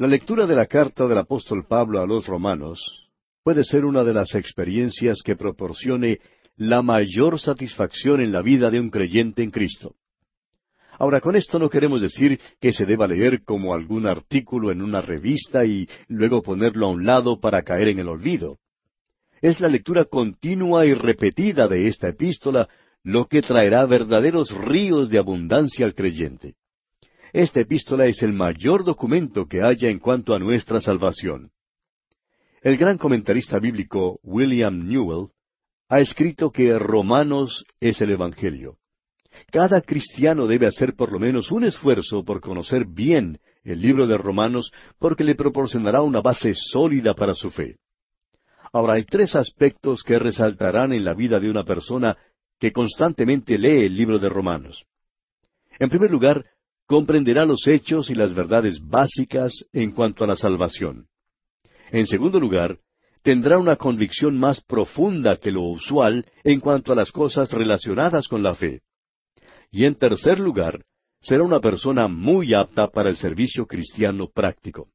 La lectura de la carta del apóstol Pablo a los romanos puede ser una de las experiencias que proporcione la mayor satisfacción en la vida de un creyente en Cristo. Ahora, con esto no queremos decir que se deba leer como algún artículo en una revista y luego ponerlo a un lado para caer en el olvido. Es la lectura continua y repetida de esta epístola lo que traerá verdaderos ríos de abundancia al creyente. Esta epístola es el mayor documento que haya en cuanto a nuestra salvación. El gran comentarista bíblico William Newell ha escrito que Romanos es el Evangelio. Cada cristiano debe hacer por lo menos un esfuerzo por conocer bien el libro de Romanos porque le proporcionará una base sólida para su fe. Ahora hay tres aspectos que resaltarán en la vida de una persona que constantemente lee el libro de Romanos. En primer lugar, comprenderá los hechos y las verdades básicas en cuanto a la salvación. En segundo lugar, tendrá una convicción más profunda que lo usual en cuanto a las cosas relacionadas con la fe. Y en tercer lugar, será una persona muy apta para el servicio cristiano práctico.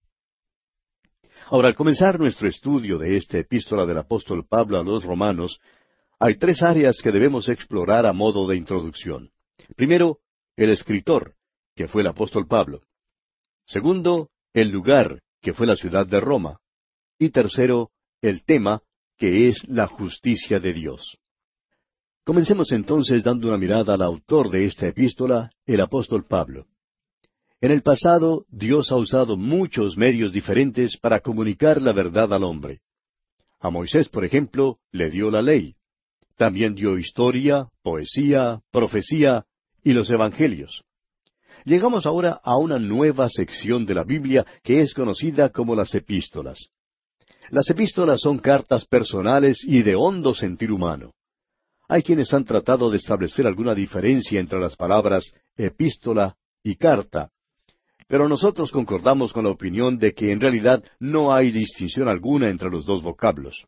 Ahora, al comenzar nuestro estudio de esta epístola del apóstol Pablo a los romanos, hay tres áreas que debemos explorar a modo de introducción. Primero, el escritor, que fue el apóstol Pablo. Segundo, el lugar, que fue la ciudad de Roma. Y tercero, el tema, que es la justicia de Dios. Comencemos entonces dando una mirada al autor de esta epístola, el apóstol Pablo. En el pasado, Dios ha usado muchos medios diferentes para comunicar la verdad al hombre. A Moisés, por ejemplo, le dio la ley. También dio historia, poesía, profecía y los evangelios. Llegamos ahora a una nueva sección de la Biblia que es conocida como las epístolas. Las epístolas son cartas personales y de hondo sentir humano. Hay quienes han tratado de establecer alguna diferencia entre las palabras epístola y carta, pero nosotros concordamos con la opinión de que en realidad no hay distinción alguna entre los dos vocablos.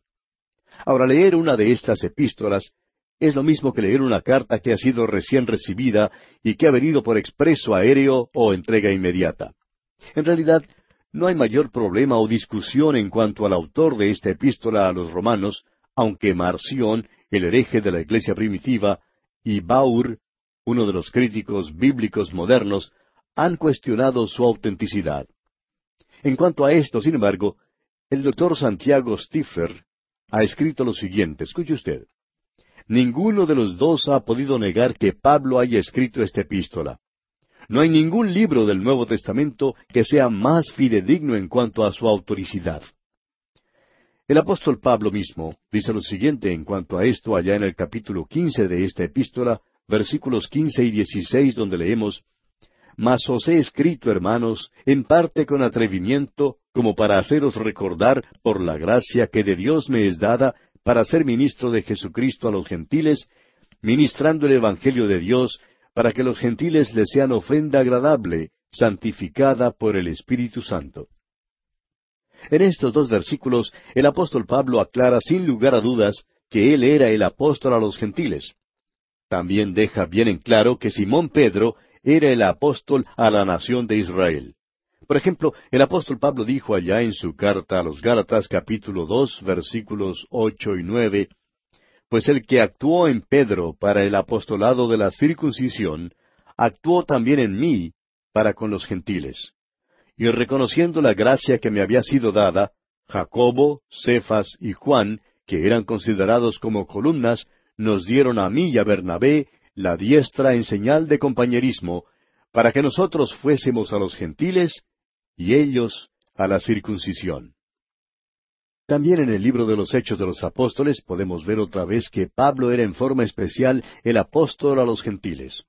Ahora, leer una de estas epístolas es lo mismo que leer una carta que ha sido recién recibida y que ha venido por expreso aéreo o entrega inmediata. En realidad, no hay mayor problema o discusión en cuanto al autor de esta epístola a los romanos, aunque Marción, el hereje de la iglesia primitiva, y Baur, uno de los críticos bíblicos modernos, han cuestionado su autenticidad. En cuanto a esto, sin embargo, el doctor Santiago Stiffer ha escrito lo siguiente, escuche usted. Ninguno de los dos ha podido negar que Pablo haya escrito esta epístola. No hay ningún libro del Nuevo Testamento que sea más fidedigno en cuanto a su autoricidad. El apóstol Pablo mismo dice lo siguiente en cuanto a esto allá en el capítulo quince de esta epístola, versículos quince y dieciséis, donde leemos Mas os he escrito, hermanos, en parte con atrevimiento, como para haceros recordar por la gracia que de Dios me es dada para ser ministro de Jesucristo a los gentiles, ministrando el Evangelio de Dios, para que los gentiles les sean ofrenda agradable, santificada por el Espíritu Santo. En estos dos versículos, el apóstol Pablo aclara sin lugar a dudas que él era el apóstol a los gentiles. También deja bien en claro que Simón Pedro era el apóstol a la nación de Israel. Por ejemplo, el apóstol Pablo dijo allá en su carta a los Gálatas capítulo dos versículos ocho y nueve pues el que actuó en Pedro para el apostolado de la circuncisión, actuó también en mí para con los gentiles. Y reconociendo la gracia que me había sido dada, Jacobo, Cefas y Juan, que eran considerados como columnas, nos dieron a mí y a Bernabé la diestra en señal de compañerismo, para que nosotros fuésemos a los gentiles y ellos a la circuncisión. También en el libro de los Hechos de los Apóstoles podemos ver otra vez que Pablo era en forma especial el apóstol a los gentiles.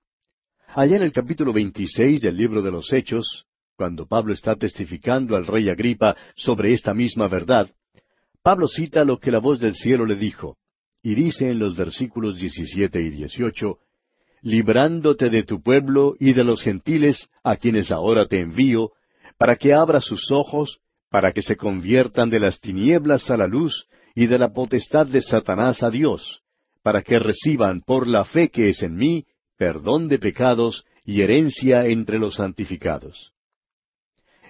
Allá en el capítulo 26 del libro de los Hechos, cuando Pablo está testificando al rey Agripa sobre esta misma verdad, Pablo cita lo que la voz del cielo le dijo, y dice en los versículos 17 y 18, librándote de tu pueblo y de los gentiles a quienes ahora te envío, para que abra sus ojos para que se conviertan de las tinieblas a la luz y de la potestad de Satanás a Dios, para que reciban por la fe que es en mí perdón de pecados y herencia entre los santificados.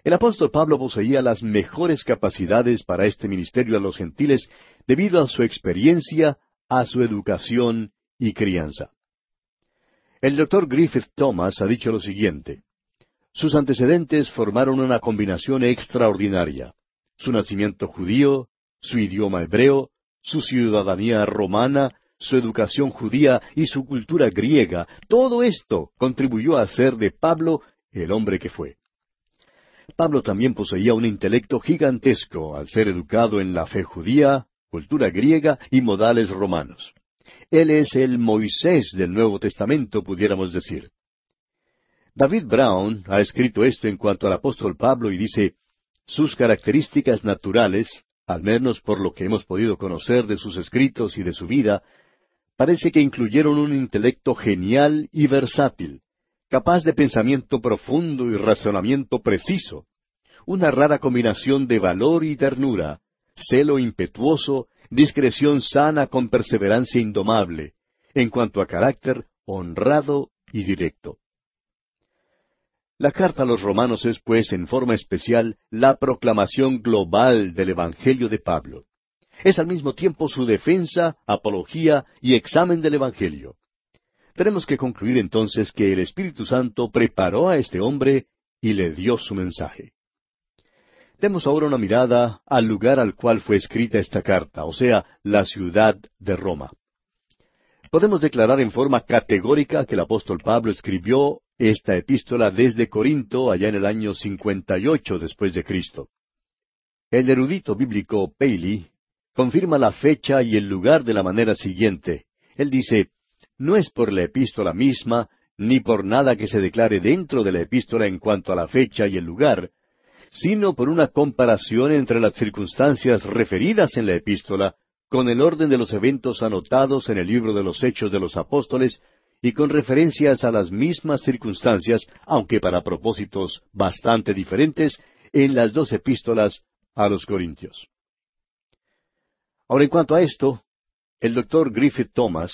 El apóstol Pablo poseía las mejores capacidades para este ministerio a los gentiles debido a su experiencia, a su educación y crianza. El doctor Griffith Thomas ha dicho lo siguiente. Sus antecedentes formaron una combinación extraordinaria. Su nacimiento judío, su idioma hebreo, su ciudadanía romana, su educación judía y su cultura griega, todo esto contribuyó a hacer de Pablo el hombre que fue. Pablo también poseía un intelecto gigantesco al ser educado en la fe judía, cultura griega y modales romanos. Él es el Moisés del Nuevo Testamento, pudiéramos decir. David Brown ha escrito esto en cuanto al apóstol Pablo y dice, sus características naturales, al menos por lo que hemos podido conocer de sus escritos y de su vida, parece que incluyeron un intelecto genial y versátil, capaz de pensamiento profundo y razonamiento preciso, una rara combinación de valor y ternura, celo impetuoso, discreción sana con perseverancia indomable, en cuanto a carácter honrado y directo. La carta a los romanos es, pues, en forma especial, la proclamación global del Evangelio de Pablo. Es al mismo tiempo su defensa, apología y examen del Evangelio. Tenemos que concluir entonces que el Espíritu Santo preparó a este hombre y le dio su mensaje. Demos ahora una mirada al lugar al cual fue escrita esta carta, o sea, la ciudad de Roma. Podemos declarar en forma categórica que el apóstol Pablo escribió esta epístola desde Corinto allá en el año 58 después de Cristo. El erudito bíblico Paley confirma la fecha y el lugar de la manera siguiente. Él dice, no es por la epístola misma, ni por nada que se declare dentro de la epístola en cuanto a la fecha y el lugar, sino por una comparación entre las circunstancias referidas en la epístola con el orden de los eventos anotados en el libro de los Hechos de los Apóstoles y con referencias a las mismas circunstancias, aunque para propósitos bastante diferentes, en las dos epístolas a los Corintios. Ahora, en cuanto a esto, el doctor Griffith Thomas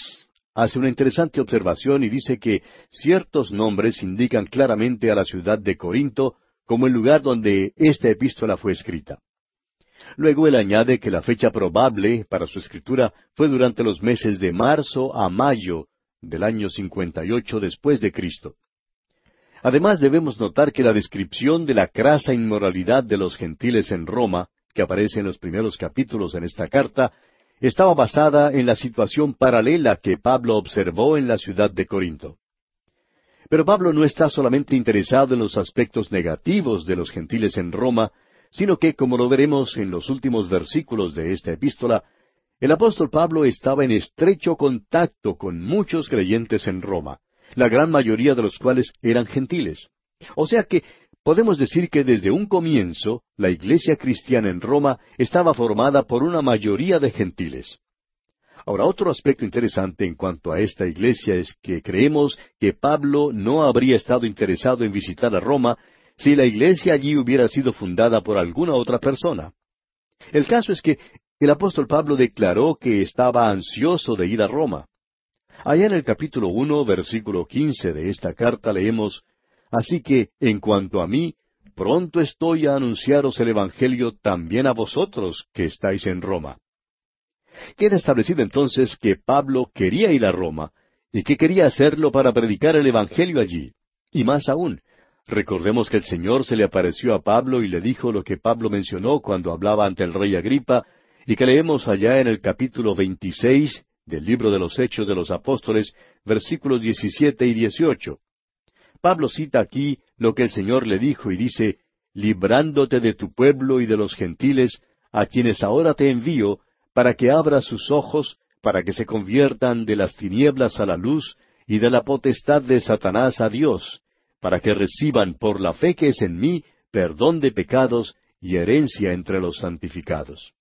hace una interesante observación y dice que ciertos nombres indican claramente a la ciudad de Corinto como el lugar donde esta epístola fue escrita. Luego él añade que la fecha probable para su escritura fue durante los meses de marzo a mayo del año 58 después de Cristo. Además debemos notar que la descripción de la crasa inmoralidad de los gentiles en Roma, que aparece en los primeros capítulos en esta carta, estaba basada en la situación paralela que Pablo observó en la ciudad de Corinto. Pero Pablo no está solamente interesado en los aspectos negativos de los gentiles en Roma, sino que, como lo veremos en los últimos versículos de esta epístola, el apóstol Pablo estaba en estrecho contacto con muchos creyentes en Roma, la gran mayoría de los cuales eran gentiles. O sea que podemos decir que desde un comienzo la iglesia cristiana en Roma estaba formada por una mayoría de gentiles. Ahora, otro aspecto interesante en cuanto a esta iglesia es que creemos que Pablo no habría estado interesado en visitar a Roma si la iglesia allí hubiera sido fundada por alguna otra persona. El caso es que el apóstol Pablo declaró que estaba ansioso de ir a Roma. Allá en el capítulo uno, versículo quince de esta carta leemos Así que, en cuanto a mí, pronto estoy a anunciaros el Evangelio también a vosotros que estáis en Roma. Queda establecido entonces que Pablo quería ir a Roma y que quería hacerlo para predicar el Evangelio allí. Y más aún, recordemos que el Señor se le apareció a Pablo y le dijo lo que Pablo mencionó cuando hablaba ante el rey Agripa y que leemos allá en el capítulo 26 del libro de los Hechos de los Apóstoles, versículos 17 y 18. Pablo cita aquí lo que el Señor le dijo y dice, librándote de tu pueblo y de los gentiles, a quienes ahora te envío, para que abras sus ojos, para que se conviertan de las tinieblas a la luz y de la potestad de Satanás a Dios, para que reciban por la fe que es en mí perdón de pecados y herencia entre los santificados.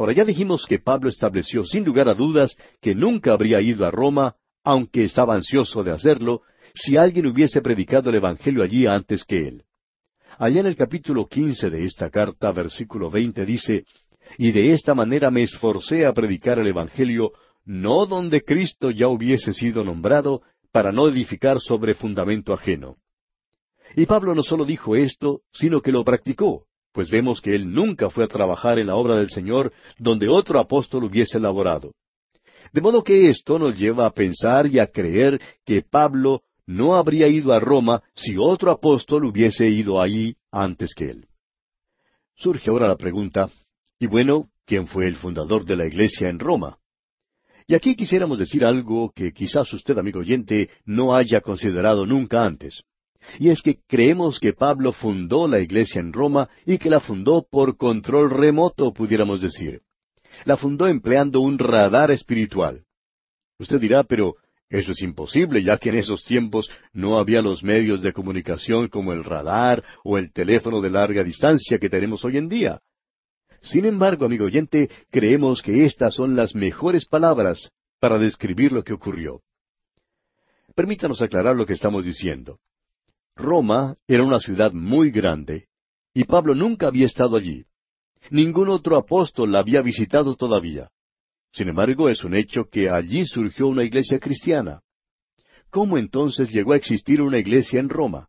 Ahora ya dijimos que Pablo estableció sin lugar a dudas que nunca habría ido a Roma, aunque estaba ansioso de hacerlo, si alguien hubiese predicado el Evangelio allí antes que él. Allá en el capítulo quince de esta carta, versículo veinte, dice, Y de esta manera me esforcé a predicar el Evangelio, no donde Cristo ya hubiese sido nombrado, para no edificar sobre fundamento ajeno. Y Pablo no solo dijo esto, sino que lo practicó, pues vemos que él nunca fue a trabajar en la obra del Señor donde otro apóstol hubiese laborado. De modo que esto nos lleva a pensar y a creer que Pablo no habría ido a Roma si otro apóstol hubiese ido allí antes que él. Surge ahora la pregunta, y bueno, ¿quién fue el fundador de la iglesia en Roma? Y aquí quisiéramos decir algo que quizás usted, amigo oyente, no haya considerado nunca antes. Y es que creemos que Pablo fundó la iglesia en Roma y que la fundó por control remoto, pudiéramos decir. La fundó empleando un radar espiritual. Usted dirá, pero eso es imposible, ya que en esos tiempos no había los medios de comunicación como el radar o el teléfono de larga distancia que tenemos hoy en día. Sin embargo, amigo oyente, creemos que estas son las mejores palabras para describir lo que ocurrió. Permítanos aclarar lo que estamos diciendo. Roma era una ciudad muy grande, y Pablo nunca había estado allí. Ningún otro apóstol la había visitado todavía. Sin embargo, es un hecho que allí surgió una iglesia cristiana. ¿Cómo entonces llegó a existir una iglesia en Roma?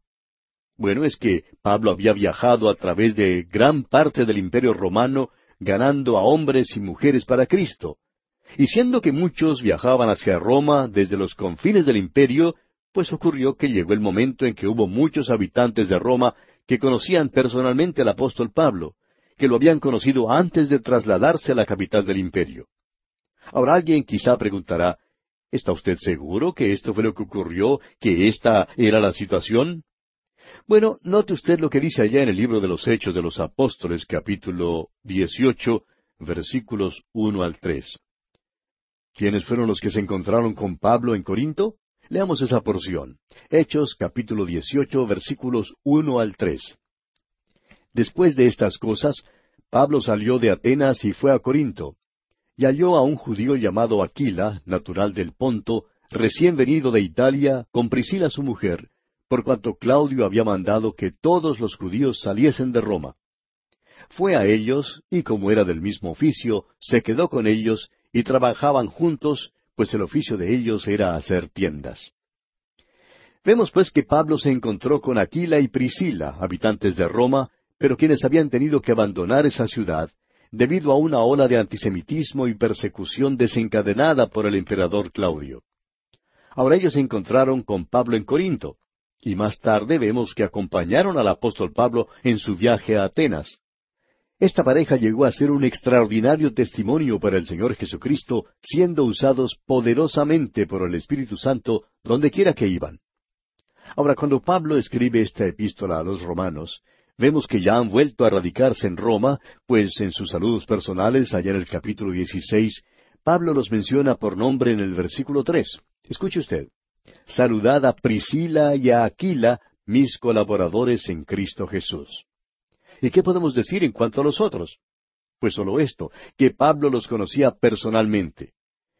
Bueno, es que Pablo había viajado a través de gran parte del imperio romano, ganando a hombres y mujeres para Cristo. Y siendo que muchos viajaban hacia Roma desde los confines del imperio, pues ocurrió que llegó el momento en que hubo muchos habitantes de Roma que conocían personalmente al apóstol Pablo, que lo habían conocido antes de trasladarse a la capital del imperio. Ahora alguien quizá preguntará, ¿está usted seguro que esto fue lo que ocurrió, que esta era la situación? Bueno, note usted lo que dice allá en el libro de los Hechos de los Apóstoles, capítulo 18, versículos 1 al 3. ¿Quiénes fueron los que se encontraron con Pablo en Corinto? Leamos esa porción. Hechos capítulo 18 versículos 1 al 3. Después de estas cosas, Pablo salió de Atenas y fue a Corinto y halló a un judío llamado Aquila, natural del Ponto, recién venido de Italia, con Priscila su mujer, por cuanto Claudio había mandado que todos los judíos saliesen de Roma. Fue a ellos, y como era del mismo oficio, se quedó con ellos, y trabajaban juntos, pues el oficio de ellos era hacer tiendas. Vemos pues que Pablo se encontró con Aquila y Priscila, habitantes de Roma, pero quienes habían tenido que abandonar esa ciudad, debido a una ola de antisemitismo y persecución desencadenada por el emperador Claudio. Ahora ellos se encontraron con Pablo en Corinto, y más tarde vemos que acompañaron al apóstol Pablo en su viaje a Atenas. Esta pareja llegó a ser un extraordinario testimonio para el Señor Jesucristo, siendo usados poderosamente por el Espíritu Santo donde quiera que iban. Ahora, cuando Pablo escribe esta epístola a los romanos, Vemos que ya han vuelto a radicarse en Roma, pues en sus saludos personales, allá en el capítulo 16, Pablo los menciona por nombre en el versículo 3. Escuche usted. Saludad a Priscila y a Aquila, mis colaboradores en Cristo Jesús. ¿Y qué podemos decir en cuanto a los otros? Pues solo esto, que Pablo los conocía personalmente.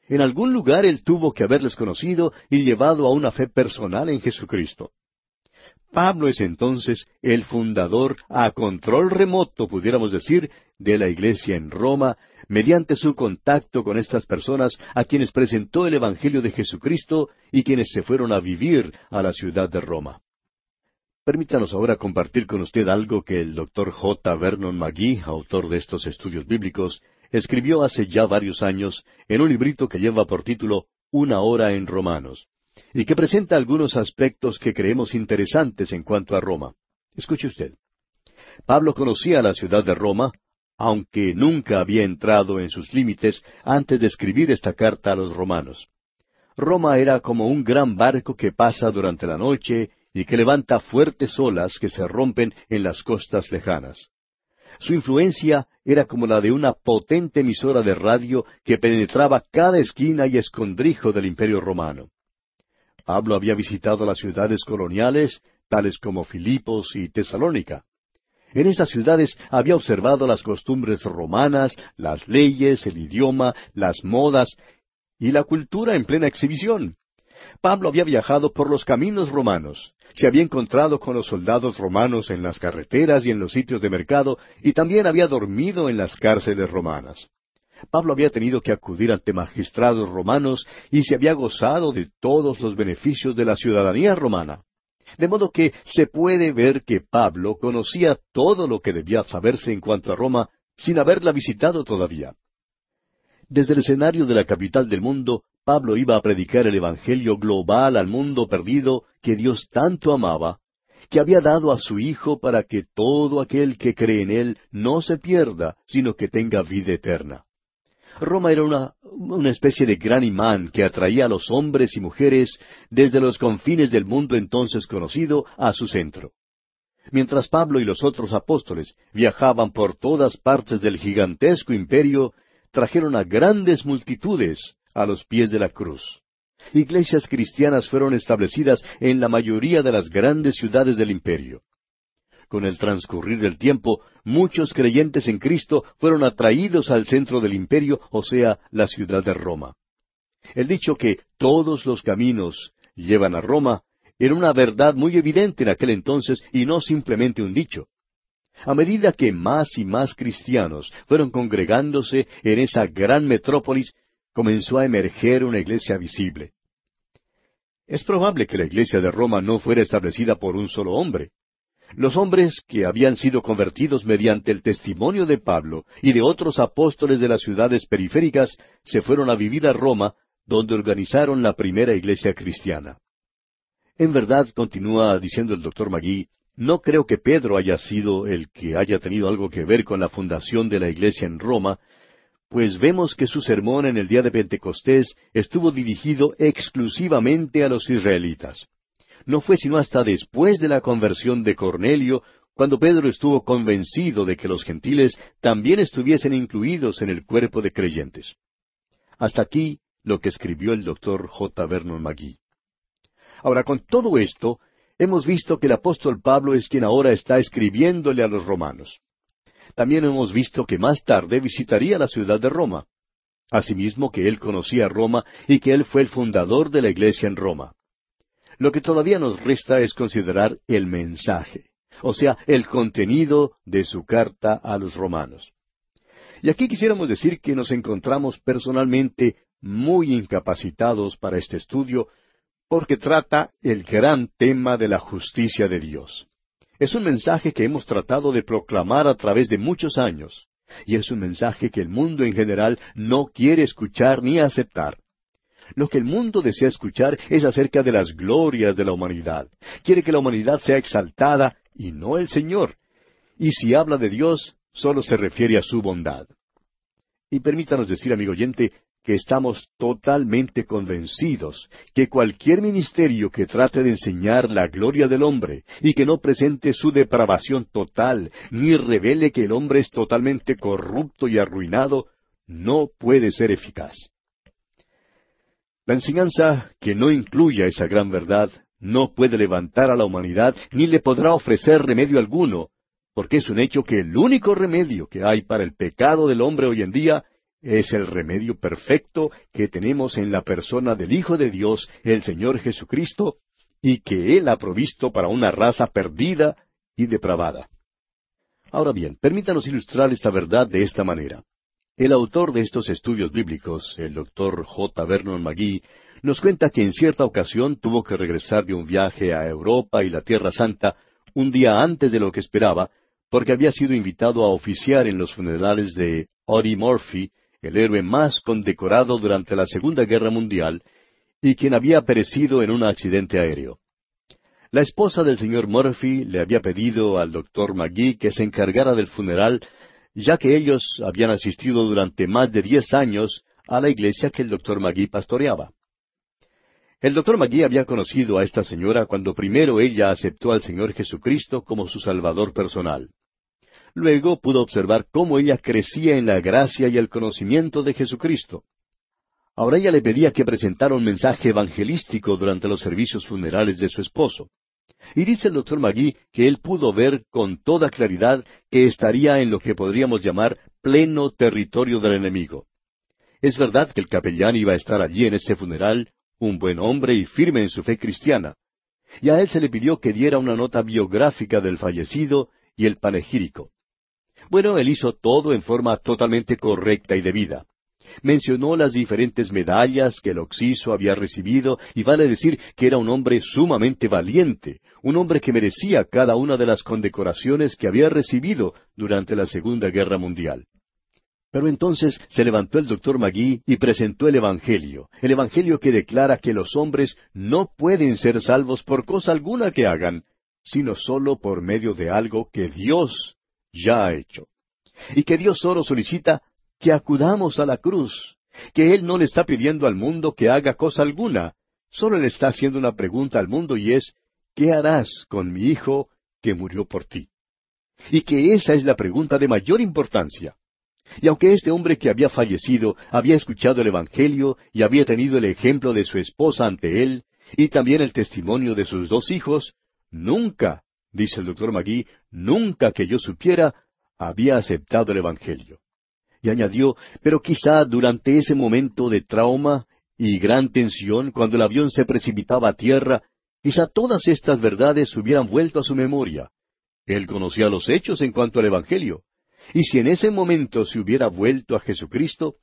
En algún lugar él tuvo que haberles conocido y llevado a una fe personal en Jesucristo. Pablo es entonces el fundador a control remoto, pudiéramos decir, de la iglesia en Roma, mediante su contacto con estas personas a quienes presentó el Evangelio de Jesucristo y quienes se fueron a vivir a la ciudad de Roma. Permítanos ahora compartir con usted algo que el doctor J. Vernon McGee, autor de estos estudios bíblicos, escribió hace ya varios años en un librito que lleva por título Una hora en Romanos y que presenta algunos aspectos que creemos interesantes en cuanto a Roma. Escuche usted. Pablo conocía la ciudad de Roma, aunque nunca había entrado en sus límites antes de escribir esta carta a los romanos. Roma era como un gran barco que pasa durante la noche y que levanta fuertes olas que se rompen en las costas lejanas. Su influencia era como la de una potente emisora de radio que penetraba cada esquina y escondrijo del imperio romano. Pablo había visitado las ciudades coloniales, tales como Filipos y Tesalónica. En estas ciudades había observado las costumbres romanas, las leyes, el idioma, las modas y la cultura en plena exhibición. Pablo había viajado por los caminos romanos, se había encontrado con los soldados romanos en las carreteras y en los sitios de mercado, y también había dormido en las cárceles romanas. Pablo había tenido que acudir ante magistrados romanos y se había gozado de todos los beneficios de la ciudadanía romana. De modo que se puede ver que Pablo conocía todo lo que debía saberse en cuanto a Roma sin haberla visitado todavía. Desde el escenario de la capital del mundo, Pablo iba a predicar el Evangelio global al mundo perdido que Dios tanto amaba, que había dado a su Hijo para que todo aquel que cree en Él no se pierda, sino que tenga vida eterna. Roma era una, una, especie de gran imán que atraía a los hombres y mujeres desde los confines del mundo entonces conocido a su centro. Mientras Pablo y los otros apóstoles viajaban por todas partes del gigantesco imperio, trajeron a grandes multitudes a los pies de la cruz. Iglesias cristianas fueron establecidas en la mayoría de las grandes ciudades del imperio. Con el transcurrir del tiempo, muchos creyentes en Cristo fueron atraídos al centro del imperio, o sea, la ciudad de Roma. El dicho que todos los caminos llevan a Roma era una verdad muy evidente en aquel entonces y no simplemente un dicho. A medida que más y más cristianos fueron congregándose en esa gran metrópolis, comenzó a emerger una iglesia visible. Es probable que la iglesia de Roma no fuera establecida por un solo hombre. Los hombres que habían sido convertidos mediante el testimonio de Pablo y de otros apóstoles de las ciudades periféricas se fueron a vivir a Roma, donde organizaron la primera iglesia cristiana. En verdad, continúa diciendo el doctor Magui, no creo que Pedro haya sido el que haya tenido algo que ver con la fundación de la iglesia en Roma, pues vemos que su sermón en el día de Pentecostés estuvo dirigido exclusivamente a los israelitas no fue sino hasta después de la conversión de Cornelio cuando Pedro estuvo convencido de que los gentiles también estuviesen incluidos en el cuerpo de creyentes. Hasta aquí lo que escribió el doctor J. Vernon McGee. Ahora, con todo esto, hemos visto que el apóstol Pablo es quien ahora está escribiéndole a los romanos. También hemos visto que más tarde visitaría la ciudad de Roma. Asimismo que él conocía Roma y que él fue el fundador de la iglesia en Roma. Lo que todavía nos resta es considerar el mensaje, o sea, el contenido de su carta a los romanos. Y aquí quisiéramos decir que nos encontramos personalmente muy incapacitados para este estudio porque trata el gran tema de la justicia de Dios. Es un mensaje que hemos tratado de proclamar a través de muchos años, y es un mensaje que el mundo en general no quiere escuchar ni aceptar. Lo que el mundo desea escuchar es acerca de las glorias de la humanidad. Quiere que la humanidad sea exaltada y no el Señor. Y si habla de Dios, solo se refiere a su bondad. Y permítanos decir, amigo oyente, que estamos totalmente convencidos que cualquier ministerio que trate de enseñar la gloria del hombre y que no presente su depravación total, ni revele que el hombre es totalmente corrupto y arruinado, no puede ser eficaz. La enseñanza que no incluya esa gran verdad no puede levantar a la humanidad ni le podrá ofrecer remedio alguno, porque es un hecho que el único remedio que hay para el pecado del hombre hoy en día es el remedio perfecto que tenemos en la persona del Hijo de Dios, el Señor Jesucristo, y que Él ha provisto para una raza perdida y depravada. Ahora bien, permítanos ilustrar esta verdad de esta manera. El autor de estos estudios bíblicos, el doctor J. Vernon McGee, nos cuenta que en cierta ocasión tuvo que regresar de un viaje a Europa y la Tierra Santa un día antes de lo que esperaba, porque había sido invitado a oficiar en los funerales de Audie Murphy, el héroe más condecorado durante la Segunda Guerra Mundial, y quien había perecido en un accidente aéreo. La esposa del señor Murphy le había pedido al doctor McGee que se encargara del funeral ya que ellos habían asistido durante más de diez años a la iglesia que el doctor Magui pastoreaba. El doctor Magui había conocido a esta señora cuando primero ella aceptó al Señor Jesucristo como su Salvador personal. Luego pudo observar cómo ella crecía en la gracia y el conocimiento de Jesucristo. Ahora ella le pedía que presentara un mensaje evangelístico durante los servicios funerales de su esposo. Y dice el doctor Magui que él pudo ver con toda claridad que estaría en lo que podríamos llamar pleno territorio del enemigo. Es verdad que el capellán iba a estar allí en ese funeral, un buen hombre y firme en su fe cristiana. Y a él se le pidió que diera una nota biográfica del fallecido y el panegírico. Bueno, él hizo todo en forma totalmente correcta y debida. Mencionó las diferentes medallas que el Oxiso había recibido y vale decir que era un hombre sumamente valiente, un hombre que merecía cada una de las condecoraciones que había recibido durante la Segunda Guerra Mundial. Pero entonces se levantó el doctor Magui y presentó el Evangelio, el Evangelio que declara que los hombres no pueden ser salvos por cosa alguna que hagan, sino solo por medio de algo que Dios ya ha hecho. Y que Dios solo solicita que acudamos a la cruz, que Él no le está pidiendo al mundo que haga cosa alguna, solo le está haciendo una pregunta al mundo y es, ¿qué harás con mi hijo que murió por ti? Y que esa es la pregunta de mayor importancia. Y aunque este hombre que había fallecido había escuchado el Evangelio y había tenido el ejemplo de su esposa ante él, y también el testimonio de sus dos hijos, nunca, dice el doctor Magui, nunca que yo supiera, había aceptado el Evangelio. Y añadió, pero quizá durante ese momento de trauma y gran tensión, cuando el avión se precipitaba a tierra, quizá todas estas verdades hubieran vuelto a su memoria. Él conocía los hechos en cuanto al Evangelio. Y si en ese momento se hubiera vuelto a Jesucristo,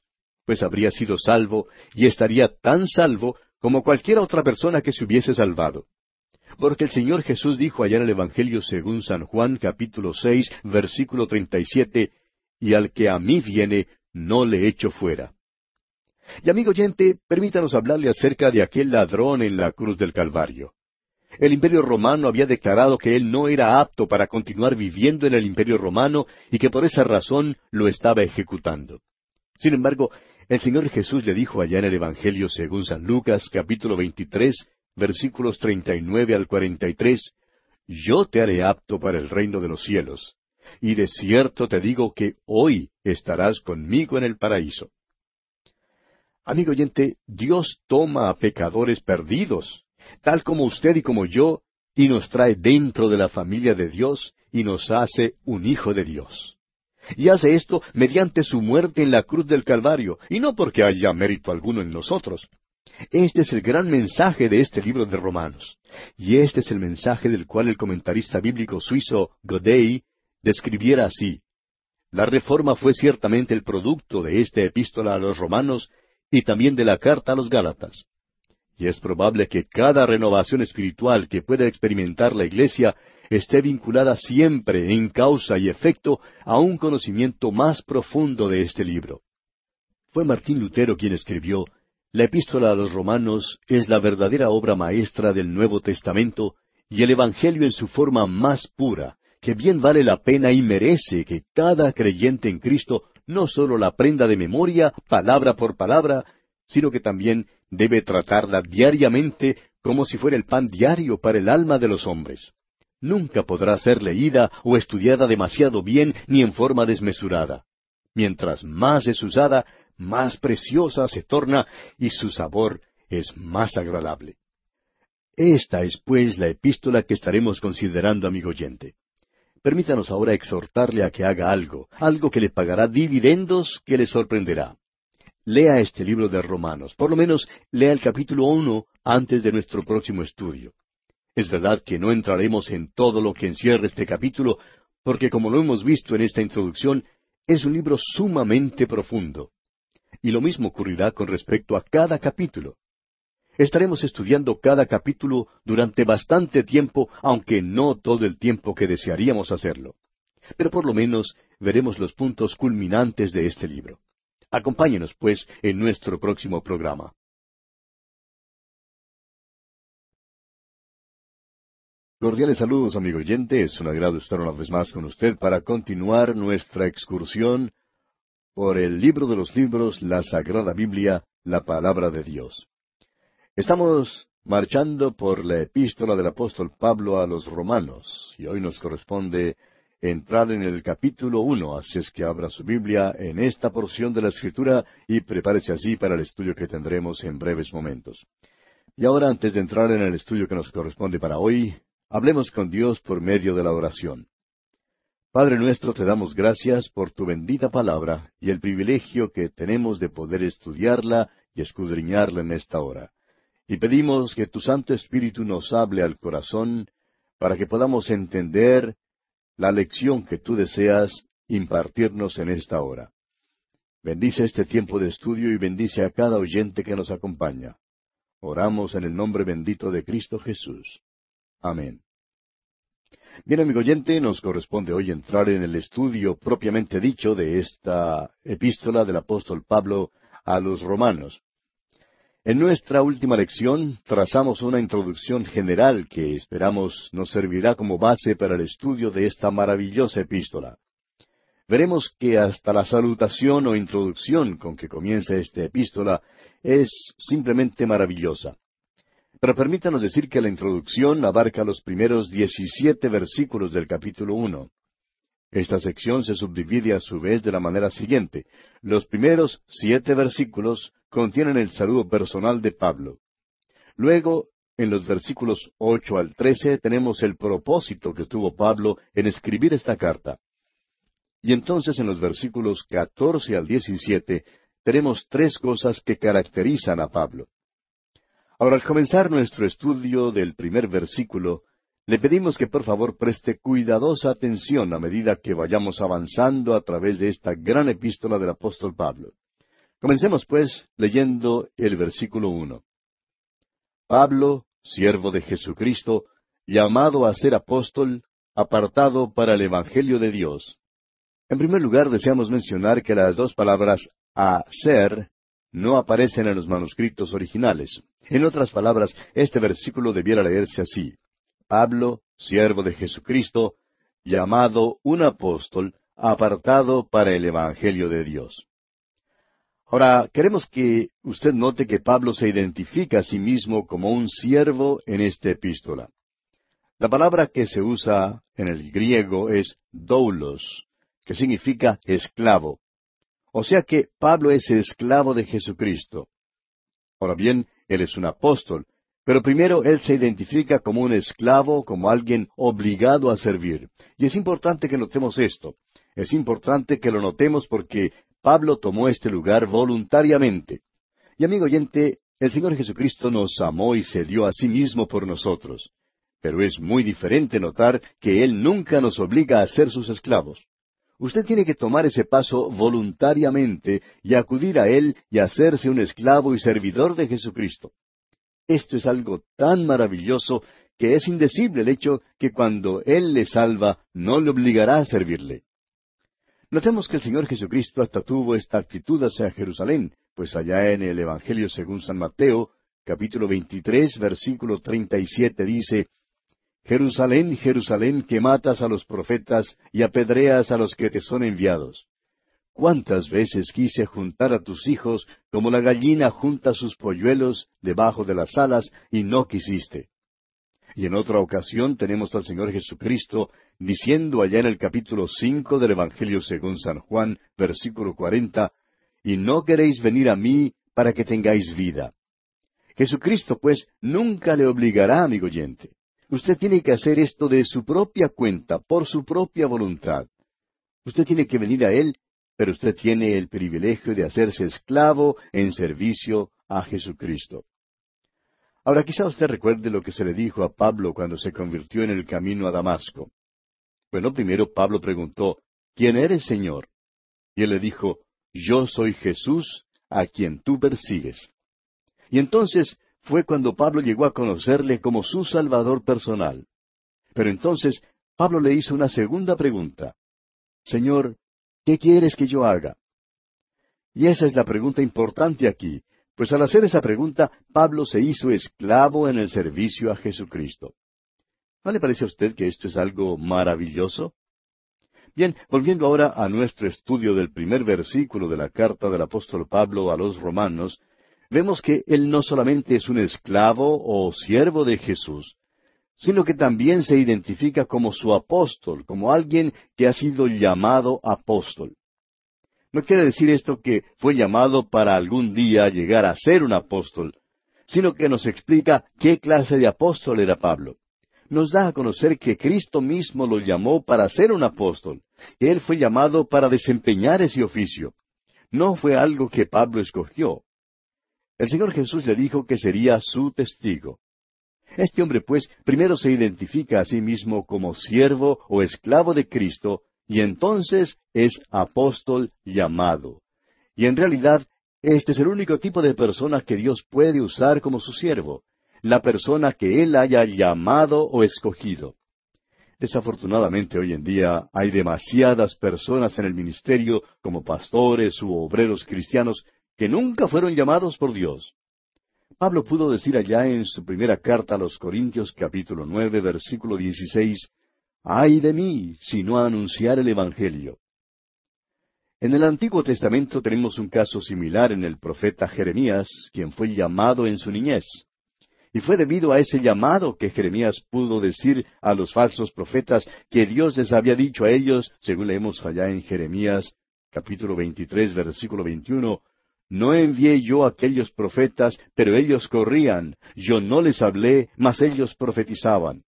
pues habría sido salvo y estaría tan salvo como cualquier otra persona que se hubiese salvado. Porque el Señor Jesús dijo allá en el Evangelio según San Juan capítulo seis versículo treinta y siete, y al que a mí viene, no le echo fuera. Y amigo oyente, permítanos hablarle acerca de aquel ladrón en la cruz del Calvario. El imperio romano había declarado que él no era apto para continuar viviendo en el imperio romano y que por esa razón lo estaba ejecutando. Sin embargo, el Señor Jesús le dijo allá en el Evangelio según San Lucas capítulo 23 versículos 39 al 43, Yo te haré apto para el reino de los cielos y de cierto te digo que hoy estarás conmigo en el paraíso. Amigo oyente, Dios toma a pecadores perdidos, tal como usted y como yo, y nos trae dentro de la familia de Dios y nos hace un hijo de Dios. Y hace esto mediante su muerte en la cruz del Calvario, y no porque haya mérito alguno en nosotros. Este es el gran mensaje de este libro de Romanos. Y este es el mensaje del cual el comentarista bíblico suizo Godey describiera así. La reforma fue ciertamente el producto de esta epístola a los romanos y también de la carta a los Gálatas. Y es probable que cada renovación espiritual que pueda experimentar la Iglesia esté vinculada siempre en causa y efecto a un conocimiento más profundo de este libro. Fue Martín Lutero quien escribió, La epístola a los romanos es la verdadera obra maestra del Nuevo Testamento y el Evangelio en su forma más pura, que bien vale la pena y merece que cada creyente en Cristo no sólo la aprenda de memoria, palabra por palabra, sino que también debe tratarla diariamente como si fuera el pan diario para el alma de los hombres. Nunca podrá ser leída o estudiada demasiado bien ni en forma desmesurada. Mientras más es usada, más preciosa se torna y su sabor es más agradable. Esta es pues la epístola que estaremos considerando, amigo oyente. Permítanos ahora exhortarle a que haga algo, algo que le pagará dividendos que le sorprenderá. Lea este libro de Romanos, por lo menos lea el capítulo uno antes de nuestro próximo estudio. Es verdad que no entraremos en todo lo que encierra este capítulo, porque como lo hemos visto en esta introducción, es un libro sumamente profundo. Y lo mismo ocurrirá con respecto a cada capítulo. Estaremos estudiando cada capítulo durante bastante tiempo, aunque no todo el tiempo que desearíamos hacerlo. Pero por lo menos veremos los puntos culminantes de este libro. Acompáñenos, pues, en nuestro próximo programa. Cordiales saludos, amigo oyente. Es un agrado estar una vez más con usted para continuar nuestra excursión por el libro de los libros, la Sagrada Biblia, la Palabra de Dios. Estamos marchando por la epístola del apóstol Pablo a los romanos, y hoy nos corresponde entrar en el capítulo uno, así es que abra su Biblia en esta porción de la Escritura y prepárese así para el estudio que tendremos en breves momentos. Y ahora, antes de entrar en el estudio que nos corresponde para hoy, hablemos con Dios por medio de la oración. Padre nuestro, te damos gracias por tu bendita palabra y el privilegio que tenemos de poder estudiarla y escudriñarla en esta hora. Y pedimos que tu Santo Espíritu nos hable al corazón para que podamos entender la lección que tú deseas impartirnos en esta hora. Bendice este tiempo de estudio y bendice a cada oyente que nos acompaña. Oramos en el nombre bendito de Cristo Jesús. Amén. Bien, amigo oyente, nos corresponde hoy entrar en el estudio propiamente dicho de esta epístola del apóstol Pablo a los romanos. En nuestra última lección trazamos una introducción general que esperamos nos servirá como base para el estudio de esta maravillosa epístola. Veremos que hasta la salutación o introducción con que comienza esta epístola es simplemente maravillosa. Pero permítanos decir que la introducción abarca los primeros diecisiete versículos del capítulo uno. Esta sección se subdivide a su vez de la manera siguiente. Los primeros siete versículos contienen el saludo personal de Pablo. Luego, en los versículos ocho al trece, tenemos el propósito que tuvo Pablo en escribir esta carta. Y entonces en los versículos catorce al diecisiete tenemos tres cosas que caracterizan a Pablo. Ahora, al comenzar nuestro estudio del primer versículo, le pedimos que por favor preste cuidadosa atención a medida que vayamos avanzando a través de esta gran epístola del apóstol Pablo. Comencemos, pues, leyendo el versículo uno. Pablo, siervo de Jesucristo, llamado a ser apóstol, apartado para el Evangelio de Dios. En primer lugar, deseamos mencionar que las dos palabras a ser no aparecen en los manuscritos originales. En otras palabras, este versículo debiera leerse así. Pablo, siervo de Jesucristo, llamado un apóstol, apartado para el Evangelio de Dios. Ahora, queremos que usted note que Pablo se identifica a sí mismo como un siervo en esta epístola. La palabra que se usa en el griego es doulos, que significa esclavo. O sea que Pablo es esclavo de Jesucristo. Ahora bien, él es un apóstol, pero primero él se identifica como un esclavo, como alguien obligado a servir. Y es importante que notemos esto. Es importante que lo notemos porque Pablo tomó este lugar voluntariamente. Y amigo oyente, el Señor Jesucristo nos amó y se dio a sí mismo por nosotros. Pero es muy diferente notar que Él nunca nos obliga a ser sus esclavos. Usted tiene que tomar ese paso voluntariamente y acudir a Él y hacerse un esclavo y servidor de Jesucristo. Esto es algo tan maravilloso que es indecible el hecho que cuando Él le salva no le obligará a servirle. Notemos que el Señor Jesucristo hasta tuvo esta actitud hacia Jerusalén, pues allá en el Evangelio según San Mateo, capítulo 23, versículo 37 dice, Jerusalén, Jerusalén, que matas a los profetas y apedreas a los que te son enviados. ¿Cuántas veces quise juntar a tus hijos como la gallina junta sus polluelos debajo de las alas y no quisiste? Y en otra ocasión tenemos al Señor Jesucristo diciendo allá en el capítulo cinco del Evangelio según San Juan, versículo cuarenta, y no queréis venir a mí para que tengáis vida. Jesucristo, pues, nunca le obligará, amigo oyente. Usted tiene que hacer esto de su propia cuenta, por su propia voluntad. Usted tiene que venir a Él pero usted tiene el privilegio de hacerse esclavo en servicio a Jesucristo. Ahora quizá usted recuerde lo que se le dijo a Pablo cuando se convirtió en el camino a Damasco. Bueno, primero Pablo preguntó, ¿quién eres, Señor? Y él le dijo, Yo soy Jesús, a quien tú persigues. Y entonces fue cuando Pablo llegó a conocerle como su Salvador personal. Pero entonces Pablo le hizo una segunda pregunta. Señor, ¿Qué quieres que yo haga? Y esa es la pregunta importante aquí, pues al hacer esa pregunta, Pablo se hizo esclavo en el servicio a Jesucristo. ¿No le parece a usted que esto es algo maravilloso? Bien, volviendo ahora a nuestro estudio del primer versículo de la carta del apóstol Pablo a los romanos, vemos que él no solamente es un esclavo o siervo de Jesús, sino que también se identifica como su apóstol, como alguien que ha sido llamado apóstol. No quiere decir esto que fue llamado para algún día llegar a ser un apóstol, sino que nos explica qué clase de apóstol era Pablo. Nos da a conocer que Cristo mismo lo llamó para ser un apóstol, él fue llamado para desempeñar ese oficio. No fue algo que Pablo escogió. El Señor Jesús le dijo que sería su testigo. Este hombre, pues, primero se identifica a sí mismo como siervo o esclavo de Cristo, y entonces es apóstol llamado. Y en realidad, este es el único tipo de persona que Dios puede usar como su siervo, la persona que Él haya llamado o escogido. Desafortunadamente hoy en día hay demasiadas personas en el ministerio como pastores u obreros cristianos que nunca fueron llamados por Dios. Pablo pudo decir allá en su primera carta a los Corintios capítulo nueve versículo dieciséis Ay de mí si no anunciar el Evangelio. En el Antiguo Testamento tenemos un caso similar en el profeta Jeremías, quien fue llamado en su niñez. Y fue debido a ese llamado que Jeremías pudo decir a los falsos profetas que Dios les había dicho a ellos, según leemos allá en Jeremías capítulo 23 versículo 21, No envié yo a aquellos profetas, pero ellos corrían, yo no les hablé, mas ellos profetizaban.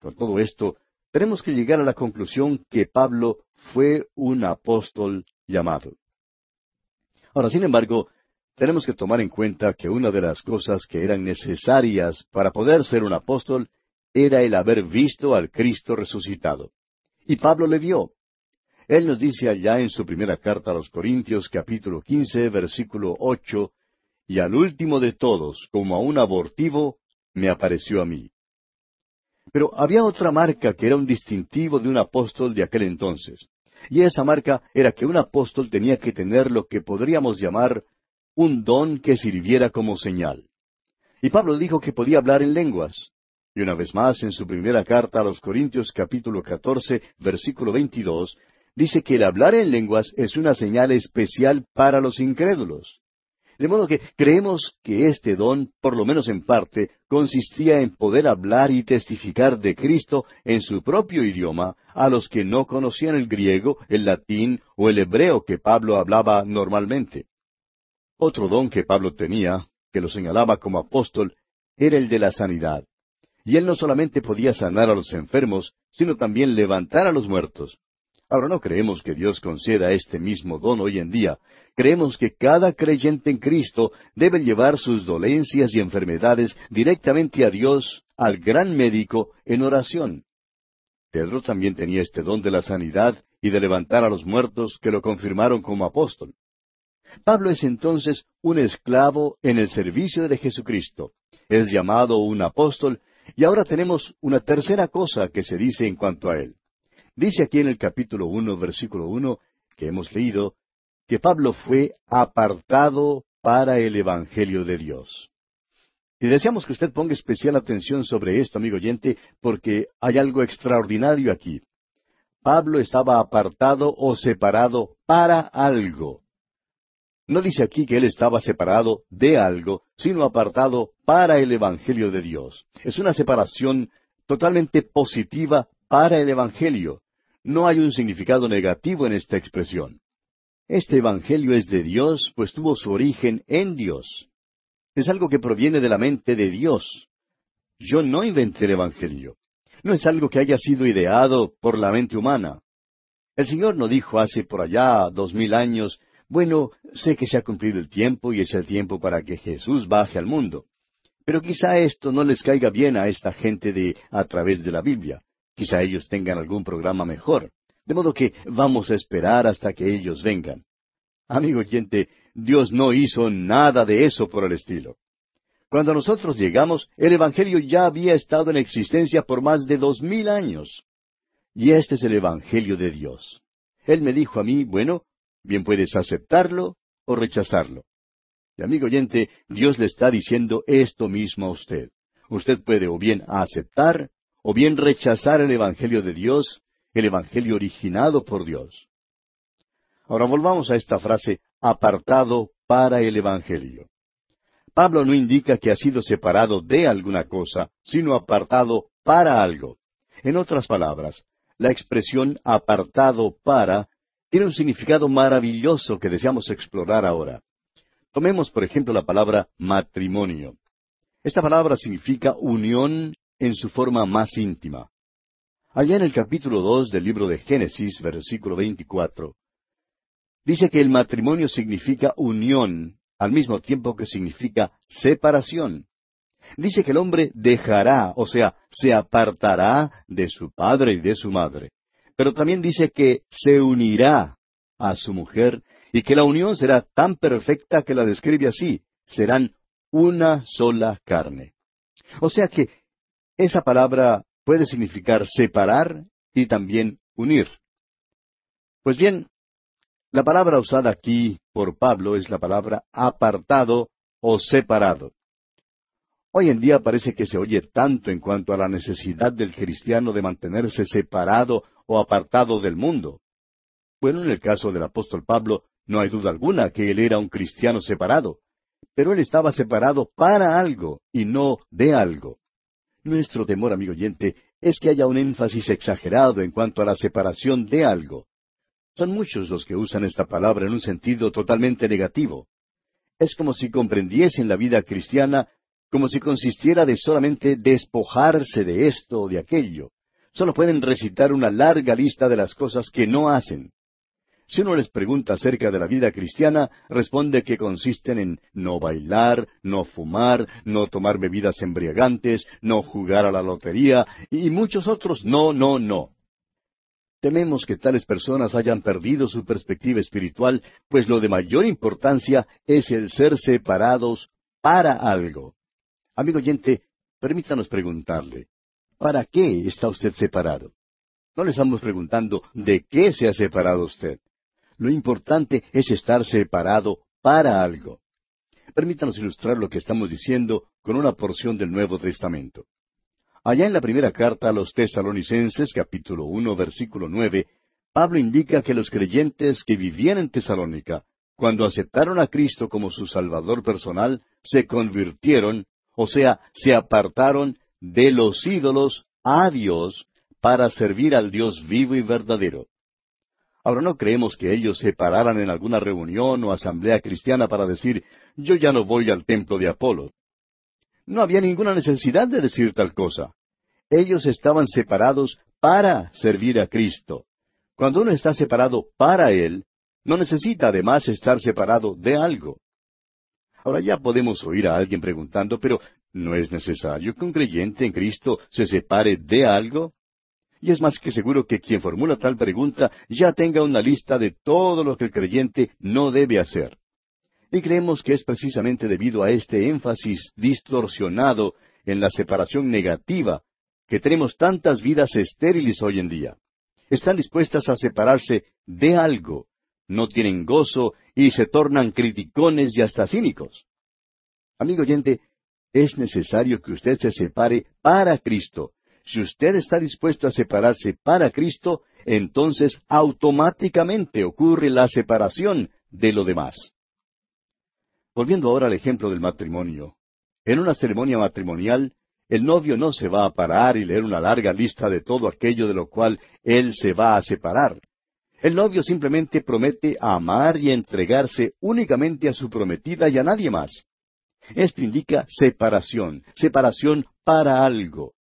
Con todo esto, tenemos que llegar a la conclusión que Pablo fue un apóstol llamado. Ahora, sin embargo, tenemos que tomar en cuenta que una de las cosas que eran necesarias para poder ser un apóstol era el haber visto al Cristo resucitado. Y Pablo le vio. Él nos dice allá en su primera carta a los Corintios capítulo quince versículo ocho, y al último de todos, como a un abortivo, me apareció a mí. Pero había otra marca que era un distintivo de un apóstol de aquel entonces. Y esa marca era que un apóstol tenía que tener lo que podríamos llamar un don que sirviera como señal. Y Pablo dijo que podía hablar en lenguas. Y una vez más, en su primera carta a los Corintios capítulo 14, versículo 22, dice que el hablar en lenguas es una señal especial para los incrédulos. De modo que creemos que este don, por lo menos en parte, consistía en poder hablar y testificar de Cristo en su propio idioma a los que no conocían el griego, el latín o el hebreo que Pablo hablaba normalmente. Otro don que Pablo tenía, que lo señalaba como apóstol, era el de la sanidad. Y él no solamente podía sanar a los enfermos, sino también levantar a los muertos. Ahora no creemos que Dios conceda este mismo don hoy en día. Creemos que cada creyente en Cristo debe llevar sus dolencias y enfermedades directamente a Dios, al gran médico, en oración. Pedro también tenía este don de la sanidad y de levantar a los muertos que lo confirmaron como apóstol. Pablo es entonces un esclavo en el servicio de Jesucristo. Es llamado un apóstol y ahora tenemos una tercera cosa que se dice en cuanto a él. Dice aquí en el capítulo uno, versículo uno, que hemos leído, que Pablo fue apartado para el Evangelio de Dios. Y deseamos que usted ponga especial atención sobre esto, amigo oyente, porque hay algo extraordinario aquí. Pablo estaba apartado o separado para algo. No dice aquí que él estaba separado de algo, sino apartado para el Evangelio de Dios. Es una separación totalmente positiva para el Evangelio. No hay un significado negativo en esta expresión. Este Evangelio es de Dios, pues tuvo su origen en Dios. Es algo que proviene de la mente de Dios. Yo no inventé el Evangelio. No es algo que haya sido ideado por la mente humana. El Señor no dijo hace por allá dos mil años, bueno, sé que se ha cumplido el tiempo y es el tiempo para que Jesús baje al mundo. Pero quizá esto no les caiga bien a esta gente de a través de la Biblia. Quizá ellos tengan algún programa mejor. De modo que vamos a esperar hasta que ellos vengan. Amigo oyente, Dios no hizo nada de eso por el estilo. Cuando nosotros llegamos, el Evangelio ya había estado en existencia por más de dos mil años. Y este es el Evangelio de Dios. Él me dijo a mí, bueno, bien puedes aceptarlo o rechazarlo. Y amigo oyente, Dios le está diciendo esto mismo a usted. Usted puede o bien aceptar o bien rechazar el Evangelio de Dios, el Evangelio originado por Dios. Ahora volvamos a esta frase, apartado para el Evangelio. Pablo no indica que ha sido separado de alguna cosa, sino apartado para algo. En otras palabras, la expresión apartado para tiene un significado maravilloso que deseamos explorar ahora. Tomemos, por ejemplo, la palabra matrimonio. Esta palabra significa unión en su forma más íntima. Allá en el capítulo dos del libro de Génesis, versículo 24, dice que el matrimonio significa unión, al mismo tiempo que significa separación. Dice que el hombre dejará, o sea, se apartará de su padre y de su madre. Pero también dice que se unirá a su mujer y que la unión será tan perfecta que la describe así, serán una sola carne. O sea que esa palabra puede significar separar y también unir. Pues bien, la palabra usada aquí por Pablo es la palabra apartado o separado. Hoy en día parece que se oye tanto en cuanto a la necesidad del cristiano de mantenerse separado o apartado del mundo. Bueno, en el caso del apóstol Pablo, no hay duda alguna que él era un cristiano separado, pero él estaba separado para algo y no de algo. Nuestro temor, amigo oyente, es que haya un énfasis exagerado en cuanto a la separación de algo. Son muchos los que usan esta palabra en un sentido totalmente negativo. Es como si comprendiesen la vida cristiana como si consistiera de solamente despojarse de esto o de aquello. Solo pueden recitar una larga lista de las cosas que no hacen. Si uno les pregunta acerca de la vida cristiana, responde que consisten en no bailar, no fumar, no tomar bebidas embriagantes, no jugar a la lotería y muchos otros no, no, no. Tememos que tales personas hayan perdido su perspectiva espiritual, pues lo de mayor importancia es el ser separados para algo. Amigo oyente, permítanos preguntarle, ¿para qué está usted separado? No le estamos preguntando de qué se ha separado usted. Lo importante es estar separado para algo. Permítanos ilustrar lo que estamos diciendo con una porción del Nuevo Testamento. Allá en la primera carta a los tesalonicenses, capítulo uno, versículo nueve, Pablo indica que los creyentes que vivían en Tesalónica, cuando aceptaron a Cristo como su Salvador personal, se convirtieron o sea, se apartaron de los ídolos a Dios para servir al Dios vivo y verdadero. Ahora no creemos que ellos se pararan en alguna reunión o asamblea cristiana para decir, yo ya no voy al templo de Apolo. No había ninguna necesidad de decir tal cosa. Ellos estaban separados para servir a Cristo. Cuando uno está separado para Él, no necesita además estar separado de algo. Ahora ya podemos oír a alguien preguntando, pero ¿no es necesario que un creyente en Cristo se separe de algo? Y es más que seguro que quien formula tal pregunta ya tenga una lista de todo lo que el creyente no debe hacer. Y creemos que es precisamente debido a este énfasis distorsionado en la separación negativa que tenemos tantas vidas estériles hoy en día. Están dispuestas a separarse de algo, no tienen gozo y se tornan criticones y hasta cínicos. Amigo oyente, es necesario que usted se separe para Cristo. Si usted está dispuesto a separarse para Cristo, entonces automáticamente ocurre la separación de lo demás. Volviendo ahora al ejemplo del matrimonio. En una ceremonia matrimonial, el novio no se va a parar y leer una larga lista de todo aquello de lo cual él se va a separar. El novio simplemente promete amar y entregarse únicamente a su prometida y a nadie más. Esto indica separación, separación para algo.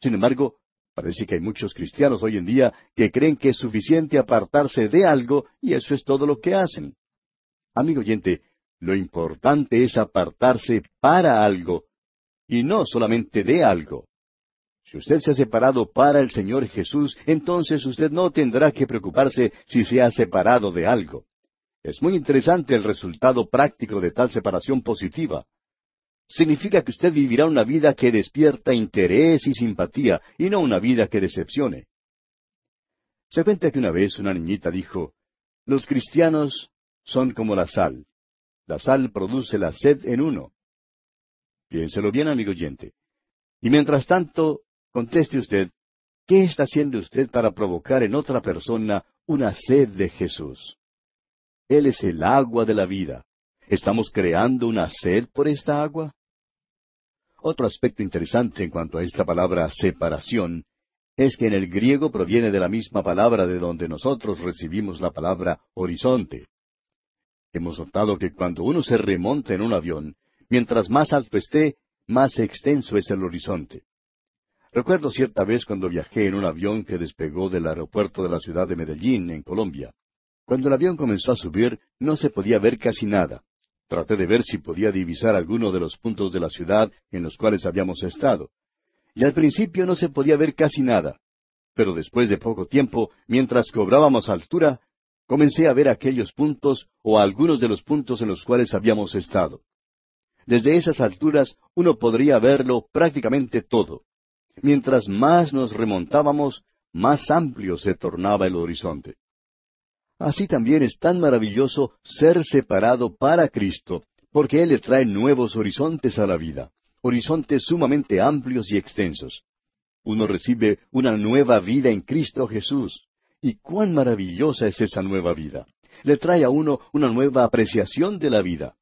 Sin embargo, parece que hay muchos cristianos hoy en día que creen que es suficiente apartarse de algo y eso es todo lo que hacen. Amigo oyente, lo importante es apartarse para algo y no solamente de algo. Si usted se ha separado para el Señor Jesús, entonces usted no tendrá que preocuparse si se ha separado de algo. Es muy interesante el resultado práctico de tal separación positiva. Significa que usted vivirá una vida que despierta interés y simpatía, y no una vida que decepcione. Se cuenta que una vez una niñita dijo, Los cristianos son como la sal. La sal produce la sed en uno. Piénselo bien, amigo oyente. Y mientras tanto, Conteste usted, ¿qué está haciendo usted para provocar en otra persona una sed de Jesús? Él es el agua de la vida. ¿Estamos creando una sed por esta agua? Otro aspecto interesante en cuanto a esta palabra separación es que en el griego proviene de la misma palabra de donde nosotros recibimos la palabra horizonte. Hemos notado que cuando uno se remonta en un avión, mientras más alto esté, más extenso es el horizonte. Recuerdo cierta vez cuando viajé en un avión que despegó del aeropuerto de la ciudad de Medellín, en Colombia. Cuando el avión comenzó a subir, no se podía ver casi nada. Traté de ver si podía divisar alguno de los puntos de la ciudad en los cuales habíamos estado. Y al principio no se podía ver casi nada. Pero después de poco tiempo, mientras cobrábamos altura, comencé a ver aquellos puntos o algunos de los puntos en los cuales habíamos estado. Desde esas alturas uno podría verlo prácticamente todo. Mientras más nos remontábamos, más amplio se tornaba el horizonte. Así también es tan maravilloso ser separado para Cristo, porque Él le trae nuevos horizontes a la vida, horizontes sumamente amplios y extensos. Uno recibe una nueva vida en Cristo Jesús. Y cuán maravillosa es esa nueva vida. Le trae a uno una nueva apreciación de la vida.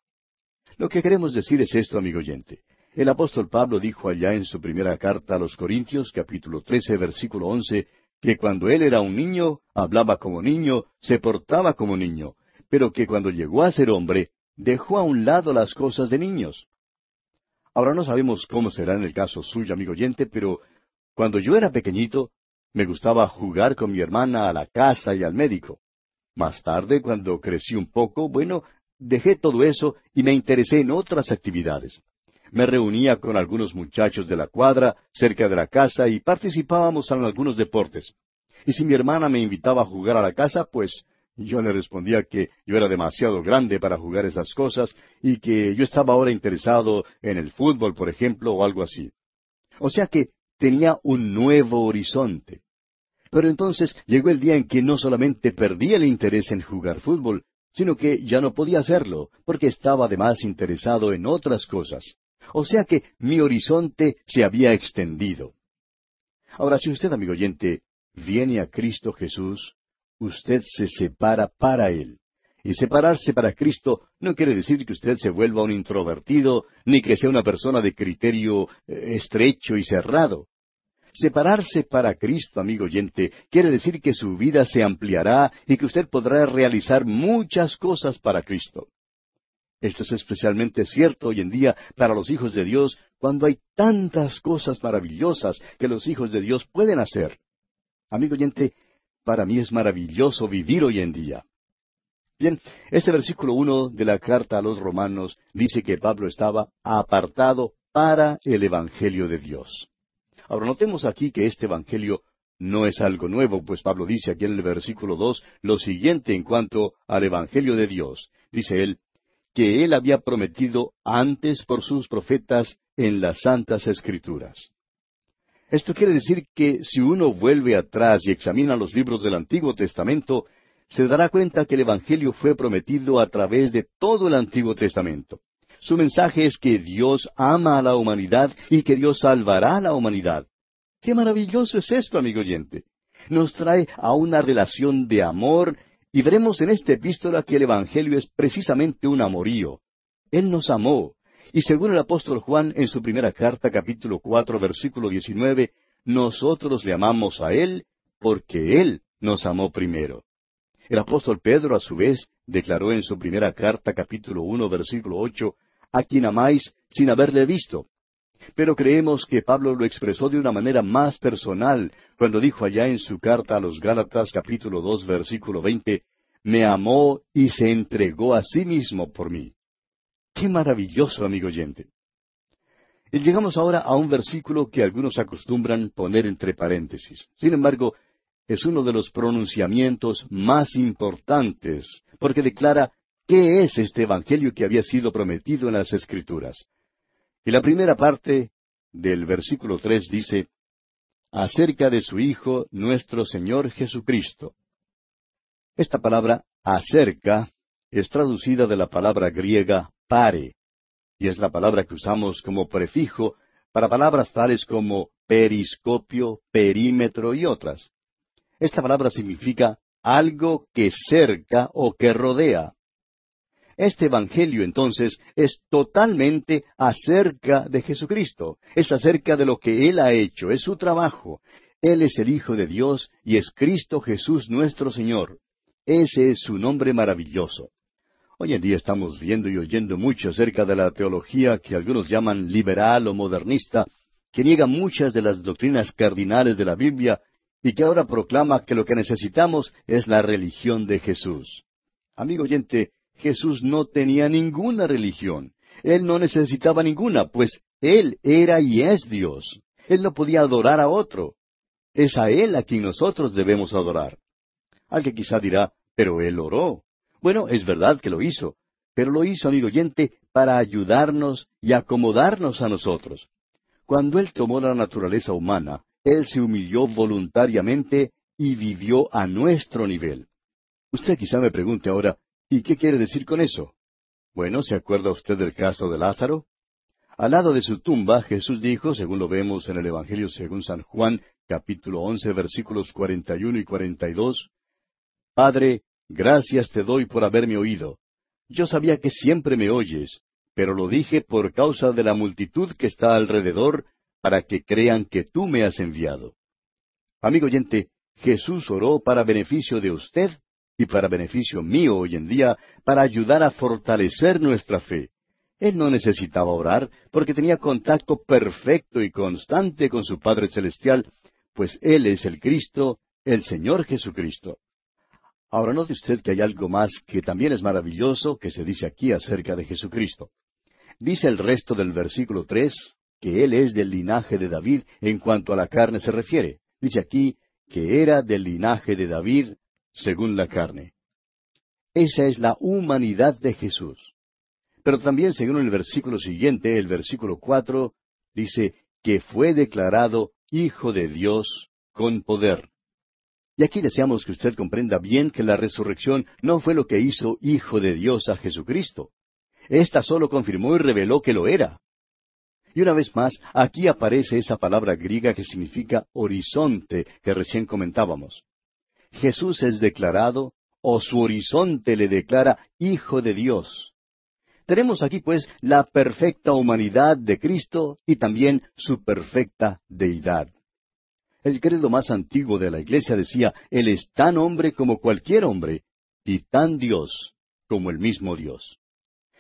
Lo que queremos decir es esto, amigo oyente. El apóstol Pablo dijo allá en su primera carta a los Corintios, capítulo 13, versículo 11, que cuando él era un niño, hablaba como niño, se portaba como niño, pero que cuando llegó a ser hombre, dejó a un lado las cosas de niños. Ahora no sabemos cómo será en el caso suyo, amigo oyente, pero cuando yo era pequeñito, me gustaba jugar con mi hermana a la casa y al médico. Más tarde, cuando crecí un poco, bueno, dejé todo eso y me interesé en otras actividades me reunía con algunos muchachos de la cuadra cerca de la casa y participábamos en algunos deportes. Y si mi hermana me invitaba a jugar a la casa, pues yo le respondía que yo era demasiado grande para jugar esas cosas y que yo estaba ahora interesado en el fútbol, por ejemplo, o algo así. O sea que tenía un nuevo horizonte. Pero entonces llegó el día en que no solamente perdí el interés en jugar fútbol, sino que ya no podía hacerlo, porque estaba además interesado en otras cosas. O sea que mi horizonte se había extendido. Ahora, si usted, amigo oyente, viene a Cristo Jesús, usted se separa para Él. Y separarse para Cristo no quiere decir que usted se vuelva un introvertido, ni que sea una persona de criterio eh, estrecho y cerrado. Separarse para Cristo, amigo oyente, quiere decir que su vida se ampliará y que usted podrá realizar muchas cosas para Cristo. Esto es especialmente cierto hoy en día para los hijos de Dios cuando hay tantas cosas maravillosas que los hijos de Dios pueden hacer. Amigo oyente, para mí es maravilloso vivir hoy en día. Bien, este versículo uno de la carta a los romanos dice que Pablo estaba apartado para el Evangelio de Dios. Ahora notemos aquí que este Evangelio no es algo nuevo, pues Pablo dice aquí en el versículo dos lo siguiente en cuanto al Evangelio de Dios. Dice él, que él había prometido antes por sus profetas en las santas escrituras. Esto quiere decir que si uno vuelve atrás y examina los libros del Antiguo Testamento, se dará cuenta que el Evangelio fue prometido a través de todo el Antiguo Testamento. Su mensaje es que Dios ama a la humanidad y que Dios salvará a la humanidad. Qué maravilloso es esto, amigo oyente. Nos trae a una relación de amor y veremos en esta epístola que el Evangelio es precisamente un amorío. Él nos amó. Y según el apóstol Juan en su primera carta, capítulo cuatro, versículo diecinueve, nosotros le amamos a Él porque Él nos amó primero. El apóstol Pedro, a su vez, declaró en su primera carta, capítulo uno, versículo ocho, a quien amáis sin haberle visto. Pero creemos que Pablo lo expresó de una manera más personal cuando dijo allá en su carta a los Gálatas capítulo dos versículo veinte, me amó y se entregó a sí mismo por mí. Qué maravilloso, amigo oyente. Y llegamos ahora a un versículo que algunos acostumbran poner entre paréntesis. Sin embargo, es uno de los pronunciamientos más importantes, porque declara qué es este Evangelio que había sido prometido en las Escrituras. Y la primera parte del versículo tres dice, acerca de su Hijo, nuestro Señor Jesucristo. Esta palabra acerca es traducida de la palabra griega pare, y es la palabra que usamos como prefijo para palabras tales como periscopio, perímetro y otras. Esta palabra significa algo que cerca o que rodea. Este Evangelio entonces es totalmente acerca de Jesucristo, es acerca de lo que Él ha hecho, es su trabajo. Él es el Hijo de Dios y es Cristo Jesús nuestro Señor. Ese es su nombre maravilloso. Hoy en día estamos viendo y oyendo mucho acerca de la teología que algunos llaman liberal o modernista, que niega muchas de las doctrinas cardinales de la Biblia y que ahora proclama que lo que necesitamos es la religión de Jesús. Amigo oyente, Jesús no tenía ninguna religión. Él no necesitaba ninguna, pues Él era y es Dios. Él no podía adorar a otro. Es a Él a quien nosotros debemos adorar. Alguien quizá dirá, Pero él oró. Bueno, es verdad que lo hizo, pero lo hizo, amigo oyente, para ayudarnos y acomodarnos a nosotros. Cuando Él tomó la naturaleza humana, Él se humilló voluntariamente y vivió a nuestro nivel. Usted quizá me pregunte ahora, ¿y qué quiere decir con eso? Bueno, ¿se acuerda usted del caso de Lázaro? Al lado de su tumba, Jesús dijo, según lo vemos en el Evangelio según San Juan, capítulo once, versículos cuarenta y uno y cuarenta y dos, Padre, gracias te doy por haberme oído. Yo sabía que siempre me oyes, pero lo dije por causa de la multitud que está alrededor, para que crean que tú me has enviado. Amigo oyente, Jesús oró para beneficio de usted y para beneficio mío hoy en día, para ayudar a fortalecer nuestra fe. Él no necesitaba orar porque tenía contacto perfecto y constante con su Padre Celestial, pues Él es el Cristo, el Señor Jesucristo. Ahora note usted que hay algo más que también es maravilloso que se dice aquí acerca de Jesucristo. Dice el resto del versículo tres que Él es del linaje de David en cuanto a la carne se refiere. Dice aquí que era del linaje de David según la carne. Esa es la humanidad de Jesús. Pero también, según el versículo siguiente, el versículo cuatro, dice que fue declarado Hijo de Dios con poder. Y aquí deseamos que usted comprenda bien que la resurrección no fue lo que hizo Hijo de Dios a Jesucristo. Esta solo confirmó y reveló que lo era. Y una vez más, aquí aparece esa palabra griega que significa horizonte que recién comentábamos. Jesús es declarado, o su horizonte le declara Hijo de Dios. Tenemos aquí pues la perfecta humanidad de Cristo y también su perfecta deidad. El credo más antiguo de la Iglesia decía, Él es tan hombre como cualquier hombre, y tan Dios como el mismo Dios.